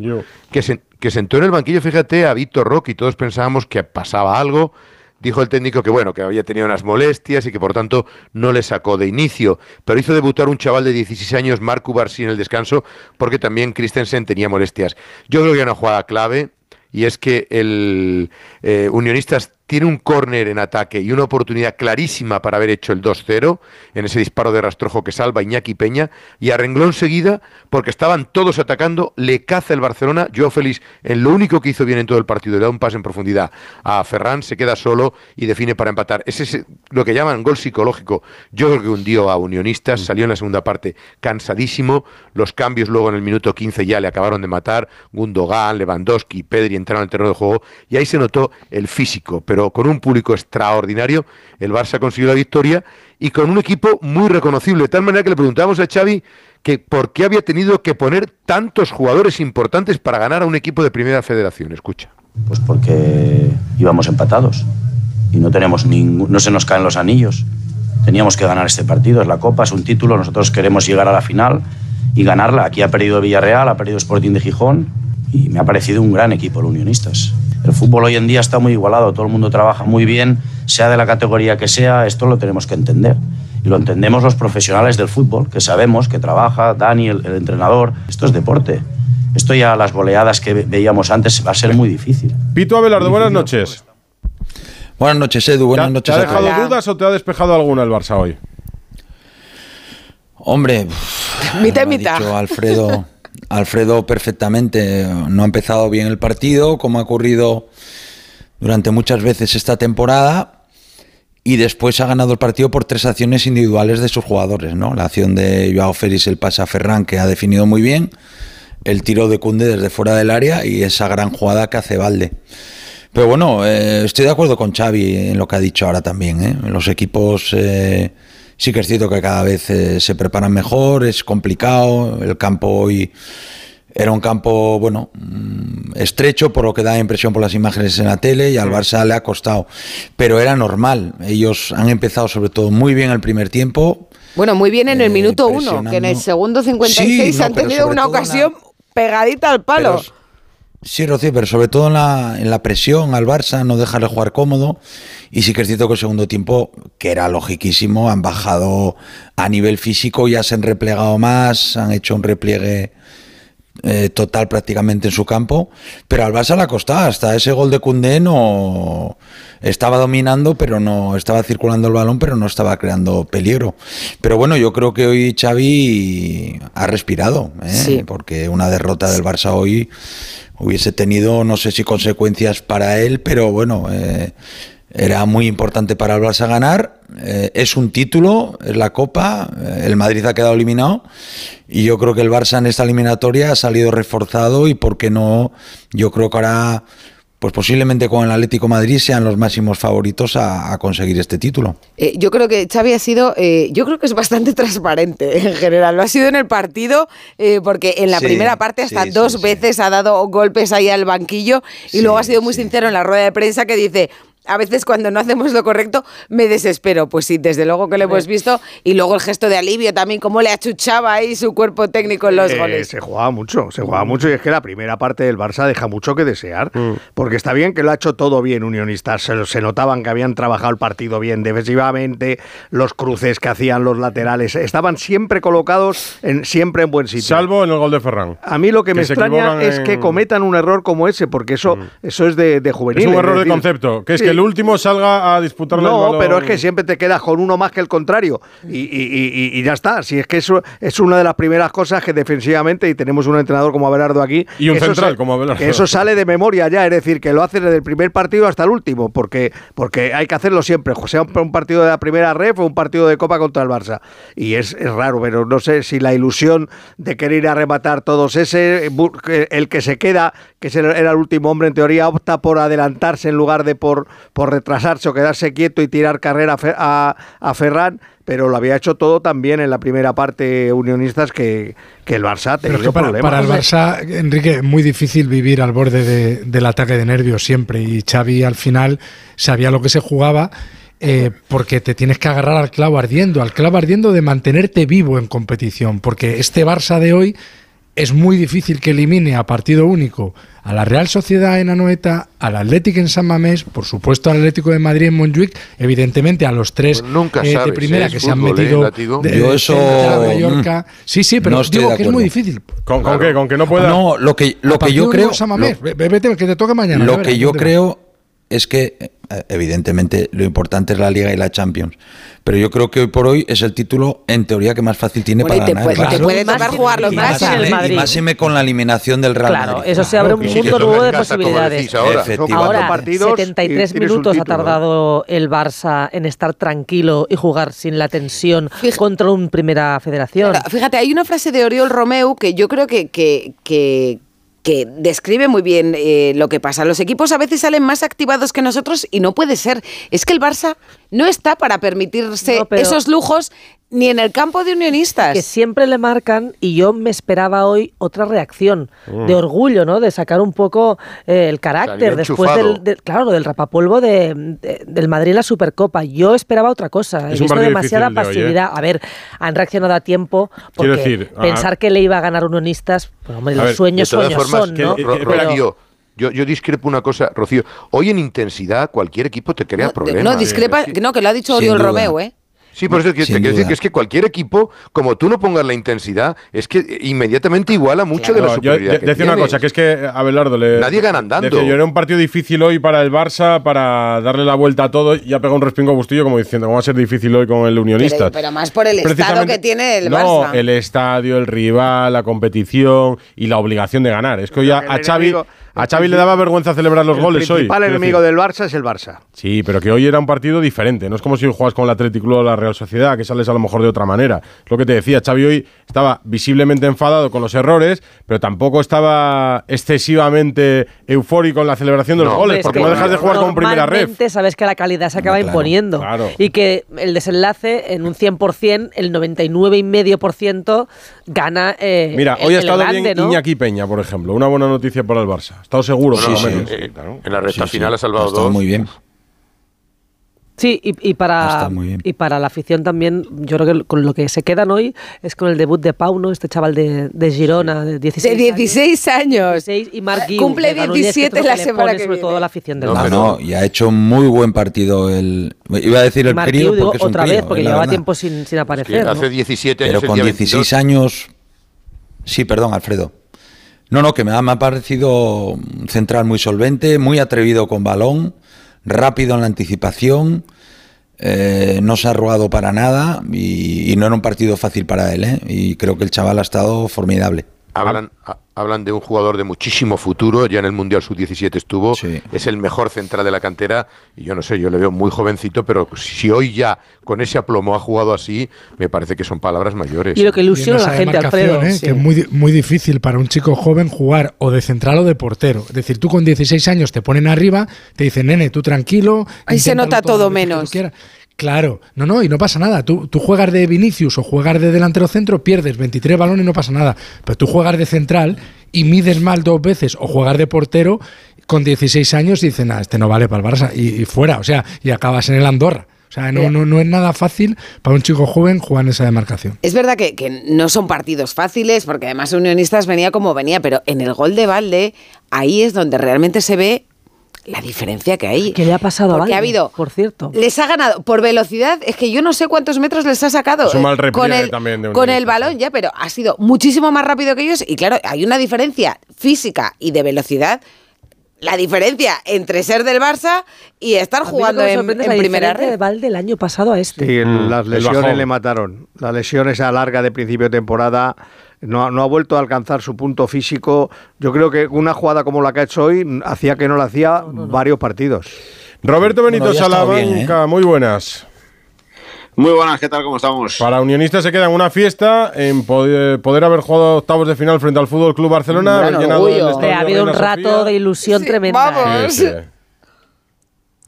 S41: que, se- que sentó en el banquillo, fíjate, a Víctor Roque y todos pensábamos que pasaba algo. Dijo el técnico que bueno, que había tenido unas molestias y que por tanto no le sacó de inicio, pero hizo debutar un chaval de 16 años, Marco Barsi, en el descanso, porque también Christensen tenía molestias. Yo creo que hay una jugada clave y es que el eh, Unionistas tiene un córner en ataque y una oportunidad clarísima para haber hecho el 2-0 en ese disparo de rastrojo que salva Iñaki Peña y a renglón seguida, porque estaban todos atacando, le caza el Barcelona. Joao Félix, en lo único que hizo bien en todo el partido, le da un pase en profundidad a Ferran, se queda solo y define para empatar. Ese es lo que llaman gol psicológico. Yo creo que hundió a Unionistas, salió en la segunda parte cansadísimo, los cambios luego en el minuto 15 ya le acabaron de matar, Gundogan, Lewandowski, Pedri entraron al terreno de juego y ahí se notó el físico, pero con un público extraordinario, el Barça consiguió la victoria y con un equipo muy reconocible, de tal manera que le preguntamos a Xavi que por qué había tenido que poner tantos jugadores importantes para ganar a un equipo de primera federación. Escucha.
S42: Pues porque íbamos empatados y no tenemos ningún, no se nos caen los anillos. Teníamos que ganar este partido, es la Copa, es un título, nosotros queremos llegar a la final y ganarla. Aquí ha perdido Villarreal, ha perdido Sporting de Gijón y me ha parecido un gran equipo el Unionistas. El fútbol hoy en día está muy igualado, todo el mundo trabaja muy bien, sea de la categoría que sea, esto lo tenemos que entender. Y lo entendemos los profesionales del fútbol, que sabemos que trabaja, Dani, el, el entrenador, esto es deporte. Esto ya las goleadas que ve- veíamos antes va a ser muy difícil.
S3: Pito Abelardo, buenas noches.
S43: Buenas noches, Edu. Buenas noches
S3: ¿Te ha
S43: a todos.
S3: dejado dudas o te ha despejado alguna el Barça hoy?
S43: Hombre,
S2: Mitad mitad.
S43: Alfredo, Alfredo perfectamente. No ha empezado bien el partido, como ha ocurrido durante muchas veces esta temporada. Y después ha ganado el partido por tres acciones individuales de sus jugadores, ¿no? La acción de Joao Félix, el pase a Ferran, que ha definido muy bien, el tiro de Cunde desde fuera del área y esa gran jugada que hace Valde. Pero bueno, eh, estoy de acuerdo con Xavi en lo que ha dicho ahora también. ¿eh? Los equipos eh, sí que es cierto que cada vez eh, se preparan mejor, es complicado. El campo hoy era un campo, bueno, mm, estrecho, por lo que da impresión por las imágenes en la tele, y al Barça le ha costado. Pero era normal. Ellos han empezado sobre todo muy bien el primer tiempo.
S2: Bueno, muy bien en el minuto uno, que en el segundo 56
S43: Sí, no,
S2: han tenido una ocasión pegadita al palo.
S43: Pero, Sí, Rocío, pero sobre todo en la, en la presión al Barça, no dejarle jugar cómodo. Y sí que es cierto que el segundo tiempo, que era logiquísimo, han bajado a nivel físico, ya se han replegado más, han hecho un repliegue eh, total prácticamente en su campo. Pero al Barça le ha costado, hasta ese gol de Cundé no estaba dominando, pero no estaba circulando el balón, pero no estaba creando peligro. Pero bueno, yo creo que hoy Xavi ha respirado, ¿eh?
S2: Sí.
S43: porque una derrota del Barça hoy hubiese tenido, no sé si consecuencias para él, pero bueno, eh, era muy importante para el Barça ganar. Eh, es un título, es la Copa, eh, el Madrid ha quedado eliminado y yo creo que el Barça en esta eliminatoria ha salido reforzado y, ¿por qué no? Yo creo que ahora, pues posiblemente con el Atlético Madrid sean los máximos favoritos a, a conseguir este título.
S2: Eh, yo creo que Xavi ha sido, eh, yo creo que es bastante transparente en general. Lo ha sido en el partido porque en la
S43: Sí,
S2: primera parte hasta
S43: sí, sí,
S2: dos veces ha dado golpes ahí al banquillo y luego ha sido muy sincero en la rueda de prensa que dice... A veces cuando no hacemos lo correcto me desespero. Pues sí, desde luego que lo hemos visto. Y luego el gesto de alivio también, cómo le achuchaba ahí su cuerpo técnico en los
S12: Eh,
S2: goles.
S12: Se jugaba mucho, se jugaba mucho y es que la primera parte del Barça deja mucho que desear, porque está bien que lo ha hecho todo bien Unionistas, se, se notaban que habían trabajado el partido bien defensivamente, los cruces que hacían los laterales, estaban siempre colocados, en, siempre en buen sitio.
S3: Salvo en el gol de Ferran.
S12: A mí lo que, me extraña es que cometan un error como ese, porque eso, eso es de, de juvenil.
S3: Es un error de concepto, que es que el último salga a disputarle el
S12: No, pero es que siempre te quedas con uno más que el contrario. Y, y- y- y ya está. Si es que eso es una de las primeras cosas que defensivamente, y tenemos un entrenador como Abelardo aquí.
S3: Y un central
S12: se-
S3: como Abelardo.
S12: que eso sale de memoria ya, es decir, que lo hace desde el primer partido hasta el último, porque, porque hay que hacerlo siempre, sea un, un partido de la primera ref o un partido de Copa contra el Barça. Y es, es raro, pero no sé si la ilusión de querer ir a rematar todos ese, el que se queda, que era el último hombre en teoría, opta por adelantarse en lugar de por, por retrasarse o quedarse quieto y tirar carrera a, a, a Ferran. Pero lo había hecho todo también en la primera parte unionistas que, que el Barça ha
S8: Pero
S12: tenido
S8: es que para,
S12: problemas.
S8: para el Barça, Enrique, es muy difícil vivir al borde de- del ataque de nervios siempre. Y Xavi al final sabía lo que se jugaba. eh, porque te tienes que agarrar al clavo ardiendo, al clavo ardiendo de mantenerte vivo en competición, porque este Barça de hoy es muy difícil que elimine a partido único a la Real Sociedad en Anoeta, al Atlético en San Mamés, por supuesto al Atlético de Madrid en Montjuic, evidentemente a los tres
S41: Pues nunca
S8: eh, de primera
S41: ¿eh?
S8: que se han
S41: ¿eh,
S8: metido de,
S43: Yo
S8: de
S43: eso,
S8: Celta, Mallorca.
S43: mm,
S8: Sí, sí, pero
S43: no
S8: digo que es muy difícil.
S3: ¿Con, con qué? ¿Con que no pueda?
S43: No, lo que, lo que yo creo.
S8: San Mamés,
S43: lo-
S8: ve- ve- vete, que te toca mañana.
S43: Lo que yo creo es que, eh, evidentemente, lo importante es la Liga y la Champions. Pero yo creo que hoy por hoy es el título, en teoría, que más fácil tiene
S2: Bueno, y
S43: para
S2: te
S43: ganar.
S2: puede- te
S43: Claro.
S2: puede tocar jugar los
S43: Y más en el Madrid. con la eliminación del Real
S9: Claro,
S43: Madrid.
S9: eso se abre un mundo nuevo de posibilidades.
S43: ahora. Efectivamente.
S9: Ahora,
S12: partidos y
S9: 73
S12: tienes un
S9: minutos ha
S12: título,
S9: tardado el Barça en estar tranquilo y jugar sin la tensión contra un Primera Federación.
S2: Fíjate, hay una frase de Oriol Romeu que yo creo que, que, que, que describe muy bien eh, lo que pasa. Los equipos a veces salen más activados que nosotros y no puede ser. Es que el Barça no está para permitirse
S9: No,
S2: esos lujos ni en el campo de unionistas.
S9: que siempre le marcan y yo me esperaba hoy otra reacción
S2: Mm.
S9: de orgullo, ¿no? De sacar un poco eh, el carácter
S41: Salió
S9: después del, claro, del rapapolvo de, de- del Madrid en la Supercopa. Yo esperaba otra cosa.
S3: Es
S9: He visto demasiada
S3: difícil de hoy, ¿eh?
S9: pasividad. A ver, han reaccionado a tiempo
S3: Quiero
S9: porque
S3: decir, ah,
S9: pensar que le iba a ganar unionistas, pues hombre, los
S41: ver,
S9: sueños
S41: de todas
S9: sueños
S41: formas,
S9: son,
S41: que-
S9: ¿no? Pero-
S41: yo, yo discrepo una cosa, Rocío. Hoy en intensidad cualquier equipo te crea problemas.
S2: no, discrepa, no, que lo ha dicho Oriol. Romeu, ¿eh?
S41: Sí, por eso que- te quiero decir que es que cualquier equipo, como tú no pongas la intensidad, es que inmediatamente iguala mucho de la
S3: No, yo
S41: superioridad.
S3: de-
S41: que
S3: decía una cosa, que es que Abelardo le.
S41: Nadie gana andando.
S3: Decía, yo era un partido difícil hoy para el Barça, para darle la vuelta a todo. Y ha pegado un respingo a Bustillo, como diciendo, ¿cómo va a ser difícil hoy con el Unionista?
S2: Pero, pero más por el estado
S3: Precisamente-
S2: que tiene el
S3: no,
S2: Barça.
S3: el estadio, el rival, la competición y la obligación de ganar. Es que hoy a, a Xavi, a Xavi le daba vergüenza celebrar los
S12: el
S3: goles hoy.
S12: principal
S3: quiero
S12: enemigo
S3: decir.
S12: del Barça es el Barça.
S3: Sí, pero que hoy era un partido diferente. No es como si juegas con el Atlético Club o la Real Sociedad, que sales a lo mejor de otra manera. Es lo que te decía, Xavi hoy estaba visiblemente enfadado con los errores, pero tampoco estaba excesivamente eufórico en la celebración de los goles,
S9: Es
S3: porque
S9: que
S3: no dejas de jugar con primera red.
S9: normalmente sabes que la calidad se acaba
S3: claro,
S9: imponiendo
S3: claro.
S9: y que el desenlace en un 100%, el 99,5% gana eh,
S3: Mira,
S9: el-
S3: hoy ha
S9: el
S3: estado
S9: grande,
S3: bien
S9: ¿no?
S3: Iñaki Peña, por ejemplo. Una buena noticia para el Barça. Estado seguro,
S41: Bueno, sí,
S3: menos.
S41: eh, en la recta
S43: Sí, sí,
S41: final ha salvado
S43: ha estado
S41: dos.
S43: muy bien.
S9: Sí, y, y para, y para la afición también, yo creo que con lo que se quedan hoy es con el debut de Pau, ¿no? Este chaval de, de Girona, de 16
S2: De 16 años.
S9: 16, y Marc Guiu,
S2: Cumple
S9: de Granollers, que
S2: 17
S9: todo lo
S2: la semana
S9: pone,
S2: que
S9: sobre
S2: viene.
S9: todo la afición del
S43: No,
S9: Barça.
S43: no, y ha hecho muy buen partido el. Iba a decir el
S9: Marc
S43: crío
S9: Guiu, digo,
S43: porque es un
S9: otra
S43: crío,
S9: vez, porque
S43: la
S9: llevaba
S43: verdad.
S9: tiempo sin, sin aparecer. ¿no?
S41: Hace 17
S43: Pero
S41: años. el
S43: con
S41: día
S43: 16
S41: 22.
S43: años. Sí, perdón, Alfredo. No, no, que me ha, me ha parecido central muy solvente, muy atrevido con balón, rápido en la anticipación, eh, no se ha arrugado para nada y, y no era un partido fácil para él. ¿eh? Y creo que el chaval ha estado formidable.
S41: Hablan, ha- hablan de un jugador de muchísimo futuro, ya en el Mundial Sub-17 estuvo, es el mejor central de la cantera, y yo no sé, yo le veo muy jovencito, pero si hoy ya con ese aplomo ha jugado así, me parece que son palabras mayores.
S9: Y lo que ilusiona a la gente, Alfredo.
S8: ¿eh?
S9: sí.
S8: que es muy, muy difícil para un chico joven jugar o de central o de portero. Es decir, tú con 16 años te ponen arriba, te dicen, nene, tú tranquilo.
S2: Ahí se nota todo menos.
S8: Quieras". Claro, no, no, y no pasa nada. Tú, tú juegas de Vinicius o juegas de delantero centro, pierdes 23 balones y no pasa nada. Pero tú juegas de central y mides mal dos veces o jugar de portero con 16 años y dicen, nada, este no vale para el Barça y, y fuera, o sea, y acabas en el Andorra. O sea, no, no, no es nada fácil para un chico joven jugar en esa demarcación.
S2: Es verdad que, que no son partidos fáciles, porque además Unionistas venía como venía, pero en el gol de Valde, ahí es donde realmente se ve la diferencia que hay.
S9: ¿Qué le ha pasado a
S2: Porque
S9: Valde,
S2: ha habido.
S9: por cierto?
S2: Les ha ganado por velocidad, es que yo no sé cuántos metros les ha sacado.
S3: Es un mal
S2: eh,
S3: repliegue
S2: con el,
S3: también de
S2: con el balón ya, pero ha sido muchísimo más rápido que ellos y claro, hay una diferencia física y de velocidad. La diferencia entre ser del Barça y estar
S9: A
S2: jugando
S9: que
S2: en, en
S9: la
S2: primera red.
S9: de Valde el año pasado a este.
S12: Sí, el-
S3: Mm,
S12: las lesiones le mataron. La lesión esa larga de principio de temporada no, ha- no ha vuelto a alcanzar su punto físico. Yo creo que una jugada como la que ha hecho hoy hacía que no la hacía varios partidos.
S3: Roberto Benito
S43: Bueno,
S3: Salamanca, muy buenas.
S44: Muy buenas, ¿qué tal? ¿Cómo estamos?
S3: Para Unionistas se queda en una fiesta en poder, poder haber jugado octavos de final frente al Fútbol Club Barcelona, haber llenado el estadio
S9: ha habido un rato
S3: Sofía.
S9: de ilusión tremenda.
S2: vamos.
S3: Sí, sí.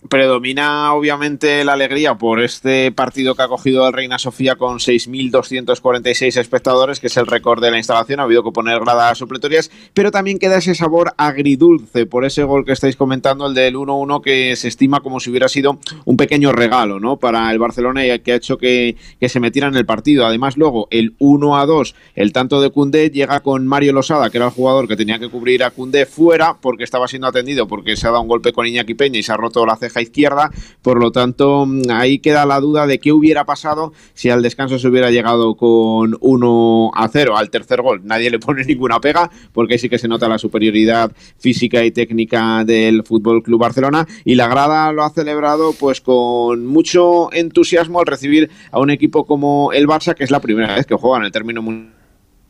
S44: Predomina obviamente la alegría por este partido que ha cogido el Reina Sofía con 6.246 espectadores, que es el récord de la instalación. Ha habido que poner gradas supletorias, pero también queda ese sabor agridulce por ese gol que estáis comentando, el del 1-1, que se estima como si hubiera sido un pequeño regalo ¿no? para el Barcelona y que ha hecho que, que se metiera en el partido. Además, luego el 1-2, el tanto de Cundé llega con Mario Losada, que era el jugador que tenía que cubrir a Cundé fuera porque estaba siendo atendido porque se ha dado un golpe con Iñaki Peña y se ha roto la ceja izquierda. Por lo tanto, mm, ahí queda la duda de qué hubiera pasado si al descanso se hubiera llegado con 1 a 0 al tercer gol. Nadie le pone ninguna pega porque sí que se nota la superioridad física y técnica del Fútbol Club Barcelona y la grada lo ha celebrado pues con mucho entusiasmo al recibir a un equipo como el Barça, que es la primera vez que juega en el término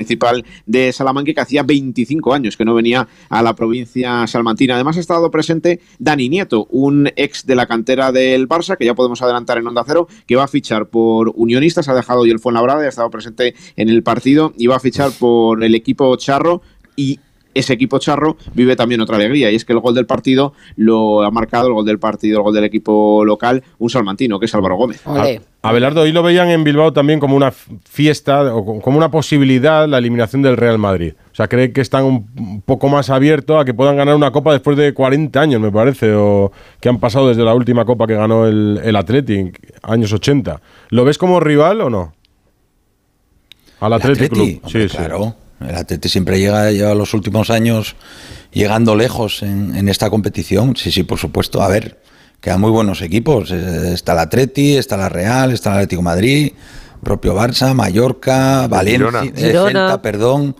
S44: municipal de Salamanca que hacía 25 años que no venía a la provincia salmantina. Además ha estado presente Dani Nieto, un ex de la cantera del Barça, que ya podemos adelantar en Onda Cero, que va a fichar por Unionistas, ha dejado hoy el Fuenlabrada y ha estado presente en el partido y va a fichar por el equipo Charro y ese equipo charro vive también otra alegría y es que el gol del partido lo ha marcado el gol del partido, el gol del equipo local, un salmantino que es Álvaro Gómez.
S3: Abelardo, hoy lo veían en Bilbao también como una fiesta o co- como una posibilidad la eliminación del Real Madrid. O sea, cree que están un poco más abiertos a que puedan ganar una copa después de 40 años, me parece, o que han pasado desde la última copa que ganó el, el Athletic, años 80. ¿Lo ves como rival o no? Al
S43: ¿El
S3: Athletic? Club.
S43: Hombre, claro. El Atleti siempre llega, lleva los últimos años llegando lejos en, en esta competición. Sí, sí, por supuesto. A ver, quedan muy buenos equipos. Eh, Está el Atleti, está la Real, está el Atlético de Madrid, propio Barça, Mallorca, Valencia,
S41: Girona.
S43: eh,
S9: Girona.
S43: Celta, perdón.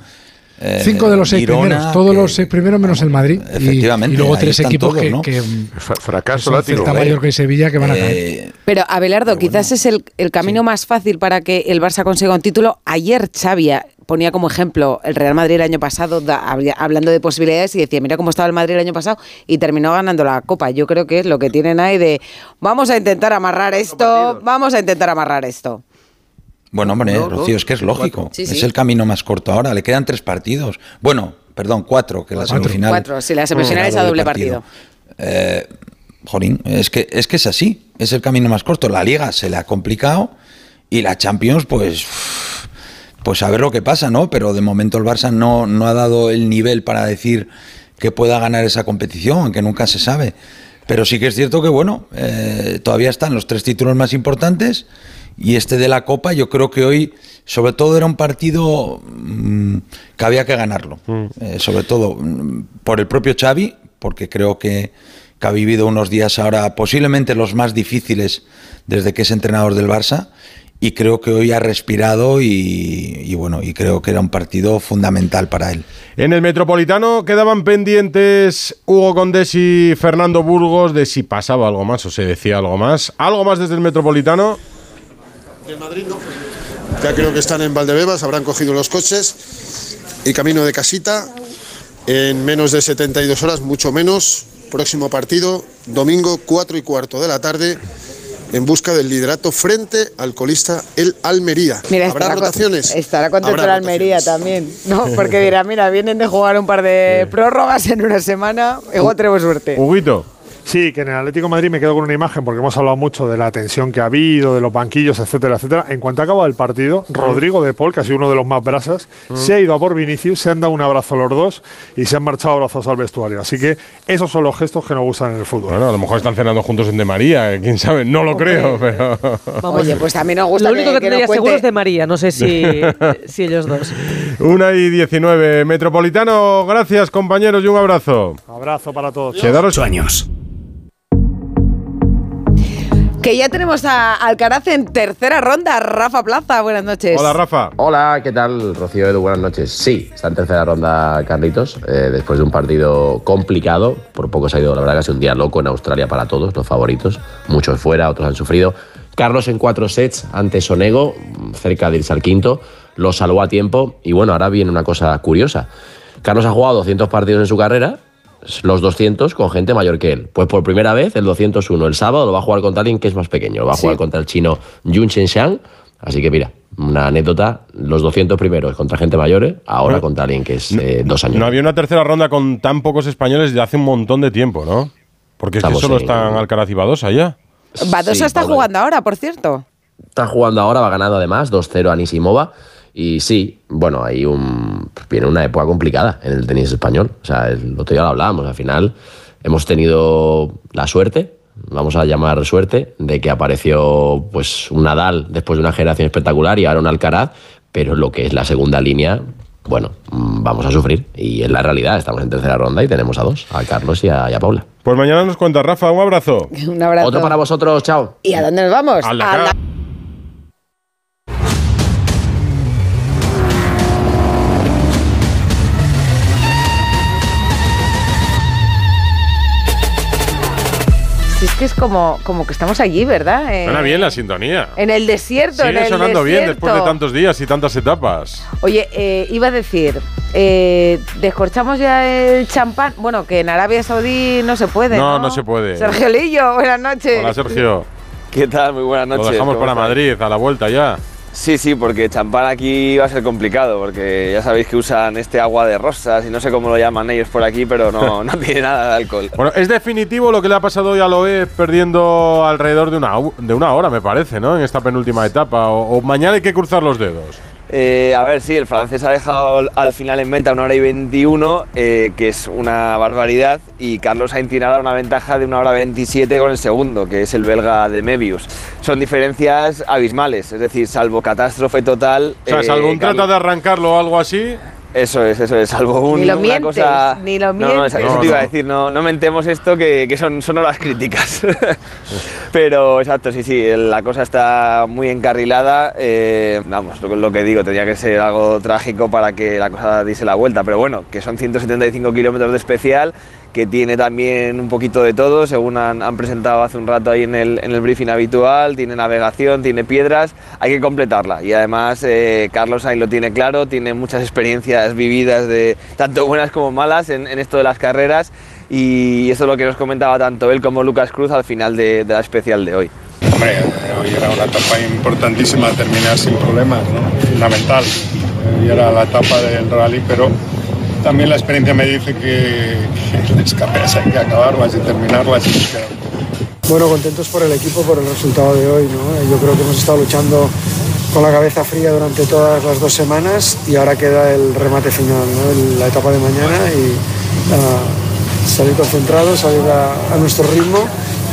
S43: eh,
S8: Cinco de los seis
S43: Girona,
S8: primeros, todos
S43: que-
S8: los seis primeros menos el Madrid. Y-
S43: Efectivamente,
S8: Y, luego tres equipos
S43: todos,
S8: que,
S43: ¿no?
S8: que
S41: Fra- fracaso
S8: son
S41: látigo.
S8: Celta, Mallorca y Sevilla que van a caer.
S43: Eh,
S2: Pero Abelardo, quizás es el, el camino más fácil para que el Barça consiga un título. Ayer Xavi ponía como ejemplo el Real Madrid el año pasado, da- hablando de posibilidades, y decía, mira cómo estaba el Madrid el año pasado, y terminó ganando la Copa. Yo creo que es lo que tienen ahí de, vamos a intentar amarrar esto, vamos a intentar amarrar esto.
S43: Bueno, hombre,
S2: No, no,
S43: Rocío, es que es lógico.
S2: Sí,
S43: Es el camino más corto ahora. Le quedan tres partidos. Bueno, perdón, cuatro, que la
S8: Cuatro.
S43: semifinal.
S2: Cuatro, sí, la semifinal es a doble partido.
S43: Eh, jolín, es que, es que es así. Es el camino más corto. La Liga se le ha complicado y la Champions, pues. Pues a ver lo que pasa, ¿no? Pero de momento el Barça no, no ha dado el nivel para decir que pueda ganar esa competición, aunque nunca se sabe. Pero sí que es cierto que, bueno, eh, todavía están los tres títulos más importantes y este de la Copa yo creo que hoy, sobre todo, era un partido mm, que había que ganarlo. Eh, sobre todo mm, por el propio Xavi, porque creo que, que ha vivido unos días ahora posiblemente los más difíciles desde que es entrenador del Barça y creo que hoy ha respirado y, y bueno, y creo que era un partido fundamental para él.
S3: En el Metropolitano quedaban pendientes Hugo Condés y Fernando Burgos de si pasaba algo más o se decía algo más. ¿Algo más desde el Metropolitano?
S45: Del Madrid no. Ya creo que están en Valdebebas, habrán cogido los coches y camino de casita en menos de 72 horas, mucho menos. Próximo partido, domingo 4 y cuarto de la tarde, en busca del liderato frente al colista el Almería.
S2: Mira,
S45: ¿Habrá
S2: estará con-
S45: rotaciones?
S2: Estará contento el Almería también, ¿no? Porque dirá, mira, vienen de jugar un par de prórrogas en una semana, igual tenemos suerte.
S3: Huguito.
S46: Sí, que en el Atlético de Madrid me quedo con una imagen porque hemos hablado mucho de la tensión que ha habido, de los banquillos, etcétera, etcétera. En cuanto acaba el partido, Rodrigo de Paul, que ha sido uno de los más brasas, se ha ido a por Vinicius, se han dado un abrazo los dos y se han marchado abrazos al vestuario. Así que esos son los gestos que nos gustan en el fútbol.
S3: Bueno, a lo mejor están cenando juntos en De María, eh, quién sabe, no lo creo, pero...
S2: Oye, pues también nos gusta
S9: Lo único que,
S2: que,
S9: tendría seguro es de María, no sé si, si ellos dos.
S3: Una y 19. Metropolitano, gracias compañeros y un abrazo.
S46: Abrazo para todos.
S3: Quedaros
S38: años.
S2: Que ya tenemos a Alcaraz en tercera ronda. Rafa Plaza, buenas noches.
S3: Rafa.
S47: Hola, ¿qué tal, Rocío Edu? Buenas noches. Sí, está en tercera ronda Carlitos, eh, después de un partido complicado. Por poco se ha ido, la verdad, que ha sido un día loco en Australia para todos, los favoritos. Muchos fuera, otros han sufrido. Carlos en cuatro sets ante Sonego, cerca de irse al quinto, lo salvó a tiempo. Y bueno, ahora viene una cosa curiosa. Carlos ha jugado 200 partidos en su carrera, los 200 con gente mayor que él. Pues por primera vez, el 201 el sábado lo va a jugar contra alguien que es más pequeño. Lo va a jugar contra el chino Yun Shenshan. Así que mira, una anécdota, los 200 primeros contra gente mayor, ¿eh? ahora
S3: Bueno.
S47: contra alguien que es eh, dos años.
S3: No había una tercera ronda con tan pocos españoles de hace un montón de tiempo, ¿no? Porque es que solo
S47: en-
S3: están Alcaraz y Badosa ya.
S2: Badosa
S47: Sí,
S2: está jugando ahora, por cierto.
S47: Está jugando ahora, va ganando además 2-0 a Nisimova. Y sí, bueno, hay un, viene una época complicada en el tenis español. O sea, el otro día lo hablábamos. Al final hemos tenido la suerte, vamos a llamar suerte, de que apareció pues un Nadal después de una generación espectacular y ahora un Alcaraz. Pero lo que es la segunda línea, bueno, vamos a sufrir. Y es la realidad. Estamos en tercera ronda y tenemos a dos, a Carlos y a, y a Paula.
S3: Pues mañana nos cuenta Rafa, un abrazo.
S2: Un abrazo.
S47: Otro para vosotros, chao.
S2: ¿Y a dónde nos vamos? A la- es que es como, como que estamos allí, ¿verdad? Eh,
S3: Suena bien la sintonía.
S2: En el desierto, en
S3: Sigue
S2: el
S3: sonando bien después de tantos días y tantas etapas.
S2: Oye, eh, iba a decir, eh, descorchamos ya el champán. Bueno, que en Arabia Saudí no se puede.
S3: No,
S2: No,
S3: no se puede.
S2: Sergio Lillo, buenas noches.
S3: Hola, Sergio.
S48: ¿Qué tal? Muy buenas noches.
S3: Lo dejamos
S48: ¿cómo
S3: para
S48: estáis?
S3: Madrid, a la vuelta ya.
S48: Sí, sí, porque champán aquí va a ser complicado, porque ya sabéis que usan este agua de rosas y no sé cómo lo llaman ellos por aquí, pero no, no tiene nada de alcohol.
S3: Bueno, es definitivo lo que le ha pasado hoy a Loé perdiendo alrededor de una, de una hora, me parece, ¿no? En esta penúltima etapa. O, o mañana hay que cruzar los dedos.
S48: Eh, a ver, sí, el francés ha dejado al- al final en venta una hora y 21, eh, que es una barbaridad, y Carlos Sainz tiene ahora una ventaja de una hora 27 con el segundo, que es el belga de Mebius. Son diferencias abismales, es decir, salvo catástrofe total.
S3: O sea,
S48: eh,
S3: salvo un
S48: Carlos-
S3: trata de arrancarlo o algo así.
S48: Eso es, eso es, salvo un,
S2: Ni lo
S48: una
S2: mientes,
S48: cosa...
S2: ni lo
S48: No, no, eso
S2: mientes.
S48: te iba a decir, no, no mentemos esto que, que son, son horas críticas. Pero exacto, sí, sí, la cosa está muy encarrilada. eh, vamos, lo, lo que digo, tendría que ser algo trágico para que la cosa diese la vuelta. Pero bueno, que son 175 kilómetros de especial, que tiene también un poquito de todo, según han, han presentado hace un rato ahí en el, en el briefing habitual, tiene navegación, tiene piedras, hay que completarla. Y además eh, Carlos ahí lo tiene claro, tiene muchas experiencias vividas, de tanto buenas como malas, en, en esto de las carreras. Y eso es lo que nos comentaba tanto él como Lucas Cruz al final de, de la especial de hoy.
S49: Hombre, hoy era una etapa importantísima terminar sin problemas, ¿no? fundamental. Y era la etapa del rally, pero también la experiencia me dice que, que las carreras hay que acabarlas y terminarlas. Y
S30: Bueno, contentos por el equipo, por el resultado de hoy. ¿no? Yo creo que hemos estado luchando con la cabeza fría durante todas las dos semanas y ahora queda el remate final, ¿no? La etapa de mañana y ah, salir concentrados, salir a, a nuestro ritmo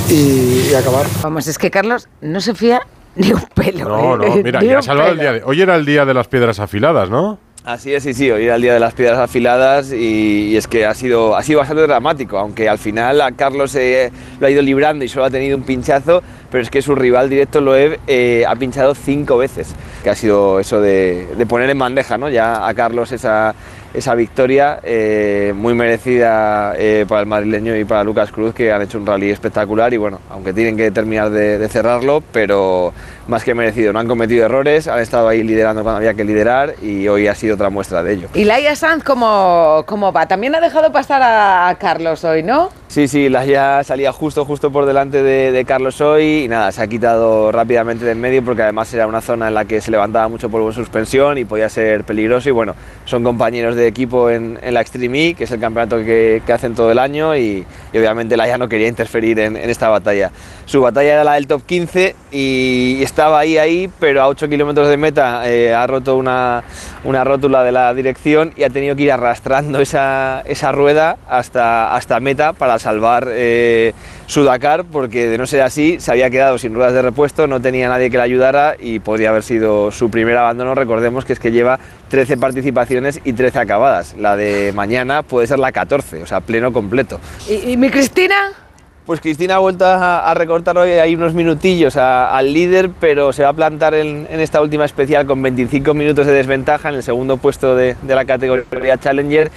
S30: y, y acabar.
S2: Vamos, es que Carlos no se fía ni un pelo.
S3: No, no,
S2: ¿eh?
S3: mira,
S2: Ni
S3: ya ha salvado el día de. Hoy era el día de las piedras afiladas, ¿no?
S48: Así es, sí, sí, hoy era el día de las piedras afiladas y, es que ha sido, ha sido bastante dramático, aunque al final a Carlos eh, lo ha ido librando y solo ha tenido un pinchazo, pero es que su rival directo, Loeb, eh, ha pinchado cinco veces, que ha sido eso de, de poner en bandeja ¿no? ya a Carlos esa, esa victoria eh, muy merecida eh, para el madrileño y para Lucas Cruz, que han hecho un rally espectacular y bueno, aunque tienen que terminar de, de cerrarlo, pero más que merecido, no han cometido errores, han estado ahí liderando cuando había que liderar y hoy ha sido otra muestra de ello.
S2: Y Laia Sanz, ¿cómo, ¿cómo va? También ha dejado pasar a Carlos hoy, ¿no?
S48: Sí, sí, la ya salía justo, justo por delante de, de Carlos hoy y nada, se ha quitado rápidamente del medio porque además era una zona en la que se levantaba mucho polvo en suspensión y podía ser peligroso y bueno, son compañeros de equipo en, en la Extreme E, que es el campeonato que, que hacen todo el año y, y obviamente la ya no quería interferir en, en esta batalla. Su batalla era la del top 15 y estaba ahí, ahí, pero a 8 kilómetros de meta eh, ha roto una, una rótula de la dirección y ha tenido que ir arrastrando esa, esa rueda hasta, hasta meta para salvar eh, su Dakar, porque de no ser así se había quedado sin ruedas de repuesto, no tenía nadie que le ayudara y podría haber sido su primer abandono. Recordemos que es que lleva 13 participaciones y 13 acabadas. La de mañana puede ser la 14, o sea, pleno completo.
S2: ¿Y, y mi Cristina?
S48: Pues Cristina ha vuelto a, a recortar hoy ahí unos minutillos a- al líder, pero se va a plantar en, en esta última especial con 25 minutos de desventaja en el segundo puesto de, de la categoría Challenger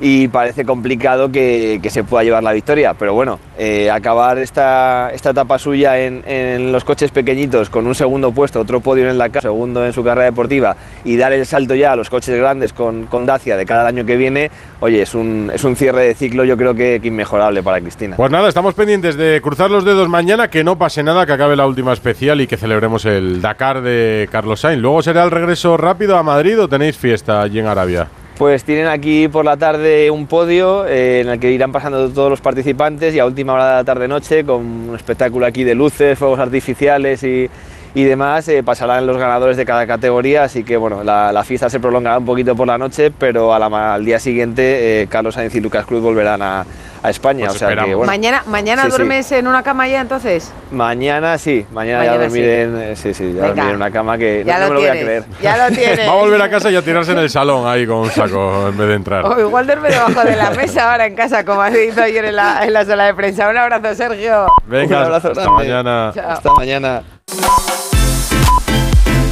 S48: y parece complicado que, se pueda llevar la victoria. Pero bueno, eh, acabar esta, esta etapa suya en, en los coches pequeñitos con un segundo puesto, otro podio en la casa, segundo en su carrera deportiva y dar el salto ya a los coches grandes con, con Dacia de cada año que viene, oye, es un, es un cierre de ciclo yo creo que, que inmejorable para Cristina.
S3: Pues nada, estamos pendientes de cruzar los dedos mañana, que no pase nada, que acabe la última especial y que celebremos el Dakar de Carlos Sainz. Luego será el regreso rápido a Madrid o tenéis fiesta allí en Arabia.
S48: Pues tienen aquí por la tarde un podio eh, en el que irán pasando todos los participantes y a última hora de la tarde-noche, con un espectáculo aquí de luces, fuegos artificiales y, y demás, eh, pasarán los ganadores de cada categoría. Así que bueno, la, la fiesta se prolongará un poquito por la noche, pero a la ma- al día siguiente eh, Carlos Sainz y Lucas Cruz volverán a, a España.
S3: Pues
S48: o sea que,
S3: esperamos.
S48: bueno,
S2: mañana mañana
S48: sí, sí.
S2: duermes en una cama ya entonces.
S48: Mañana sí, mañana,
S2: Mañana
S48: ya dormiré
S2: sí.
S48: en, eh, sí, sí, ya dormiré en una cama que
S2: Ya
S48: no, me lo voy a creer.
S2: ya lo tienes.
S3: Va a volver a casa y a tirarse en el salón ahí con un saco en vez de entrar.
S2: O igual duerme debajo de la mesa ahora en casa, como has dicho ayer en la, en la sala de prensa. Un abrazo, Sergio.
S3: Venga,
S48: Un abrazo
S3: hasta
S48: grande.
S3: mañana.
S2: Chao.
S48: Hasta mañana.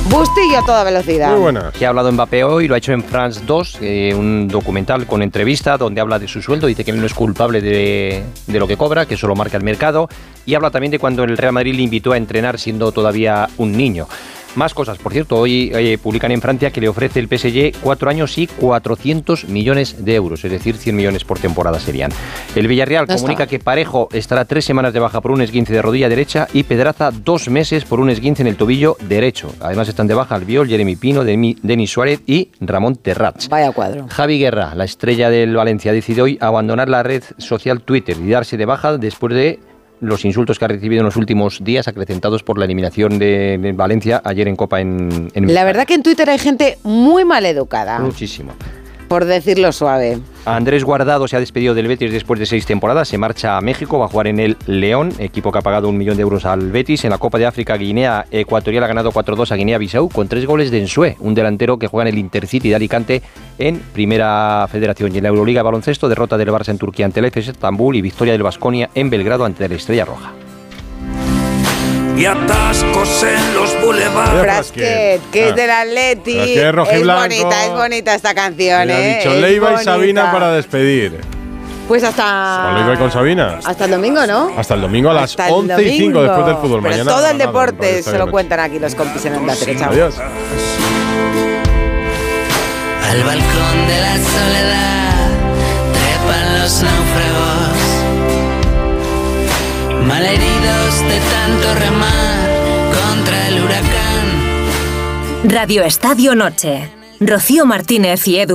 S2: Bustillo a toda velocidad.
S3: Muy buena.
S50: Que ha hablado Mbappé hoy, lo ha hecho en France 2, eh, un documental con entrevista donde habla de su sueldo, dice que él no es culpable de, de lo que cobra, que eso lo marca el mercado, y habla también de cuando el Real Madrid le invitó a entrenar siendo todavía un niño. Más cosas, por cierto, hoy eh, publican en Francia que le ofrece el PSG cuatro años y 400 millones de euros, es decir, 100 millones por temporada serían. El Villarreal
S2: No
S50: comunica
S2: está.
S50: que Parejo estará tres semanas de baja por un esguince de rodilla derecha y Pedraza dos meses por un esguince en el tobillo derecho. Además están de baja Albiol, Jeremy Pino, Denis Suárez y Ramón Terrats.
S2: Vaya cuadro.
S50: Javi Guerra, la estrella del Valencia, decide hoy abandonar la red social Twitter y darse de baja después de los insultos que ha recibido en los últimos días, acrecentados por la eliminación de, Valencia ayer en Copa en, en
S2: La verdad que en Twitter hay gente muy mal educada,
S50: Muchísimo.
S2: Por decirlo suave.
S50: Andrés Guardado se ha despedido del Betis después de seis temporadas, se marcha a México, va a jugar en el León, equipo que ha pagado un millón de euros al Betis. En la Copa de África, Guinea Ecuatorial ha ganado 4-2 a Guinea-Bissau con tres goles de Ensue, un delantero que juega en el Intercity de Alicante en Primera Federación. Y en la Euroliga baloncesto, derrota del Barça en Turquía ante el FS Estambul y victoria del Basconia en Belgrado ante la Estrella Roja.
S51: Y atascos en los bulevares.
S2: Frasquet, que es del Atleti. Es bonita, es bonita esta canción,
S3: Le ha
S2: ¿eh?
S3: dicho
S2: Es
S3: Leiva y
S2: bonita.
S3: Sabina para despedir.
S2: Pues hasta.
S3: ¿O Leiva y con Sabina?
S2: Hasta el domingo, ¿no?
S3: Hasta el domingo a las
S2: Hasta el
S3: 11 y 5
S2: domingo.
S3: después del fútbol.
S2: Pero
S3: Mañana
S2: todo el
S3: nada,
S2: deporte
S3: Radio
S2: se lo cuentan aquí los compis en Onda Cero. Chao.
S3: Adiós.
S51: Al balcón de la soledad trepan los náufragos, malheridos de tanto remar contra el huracán.
S40: Radio Estadio Noche. Rocío Martínez y Edu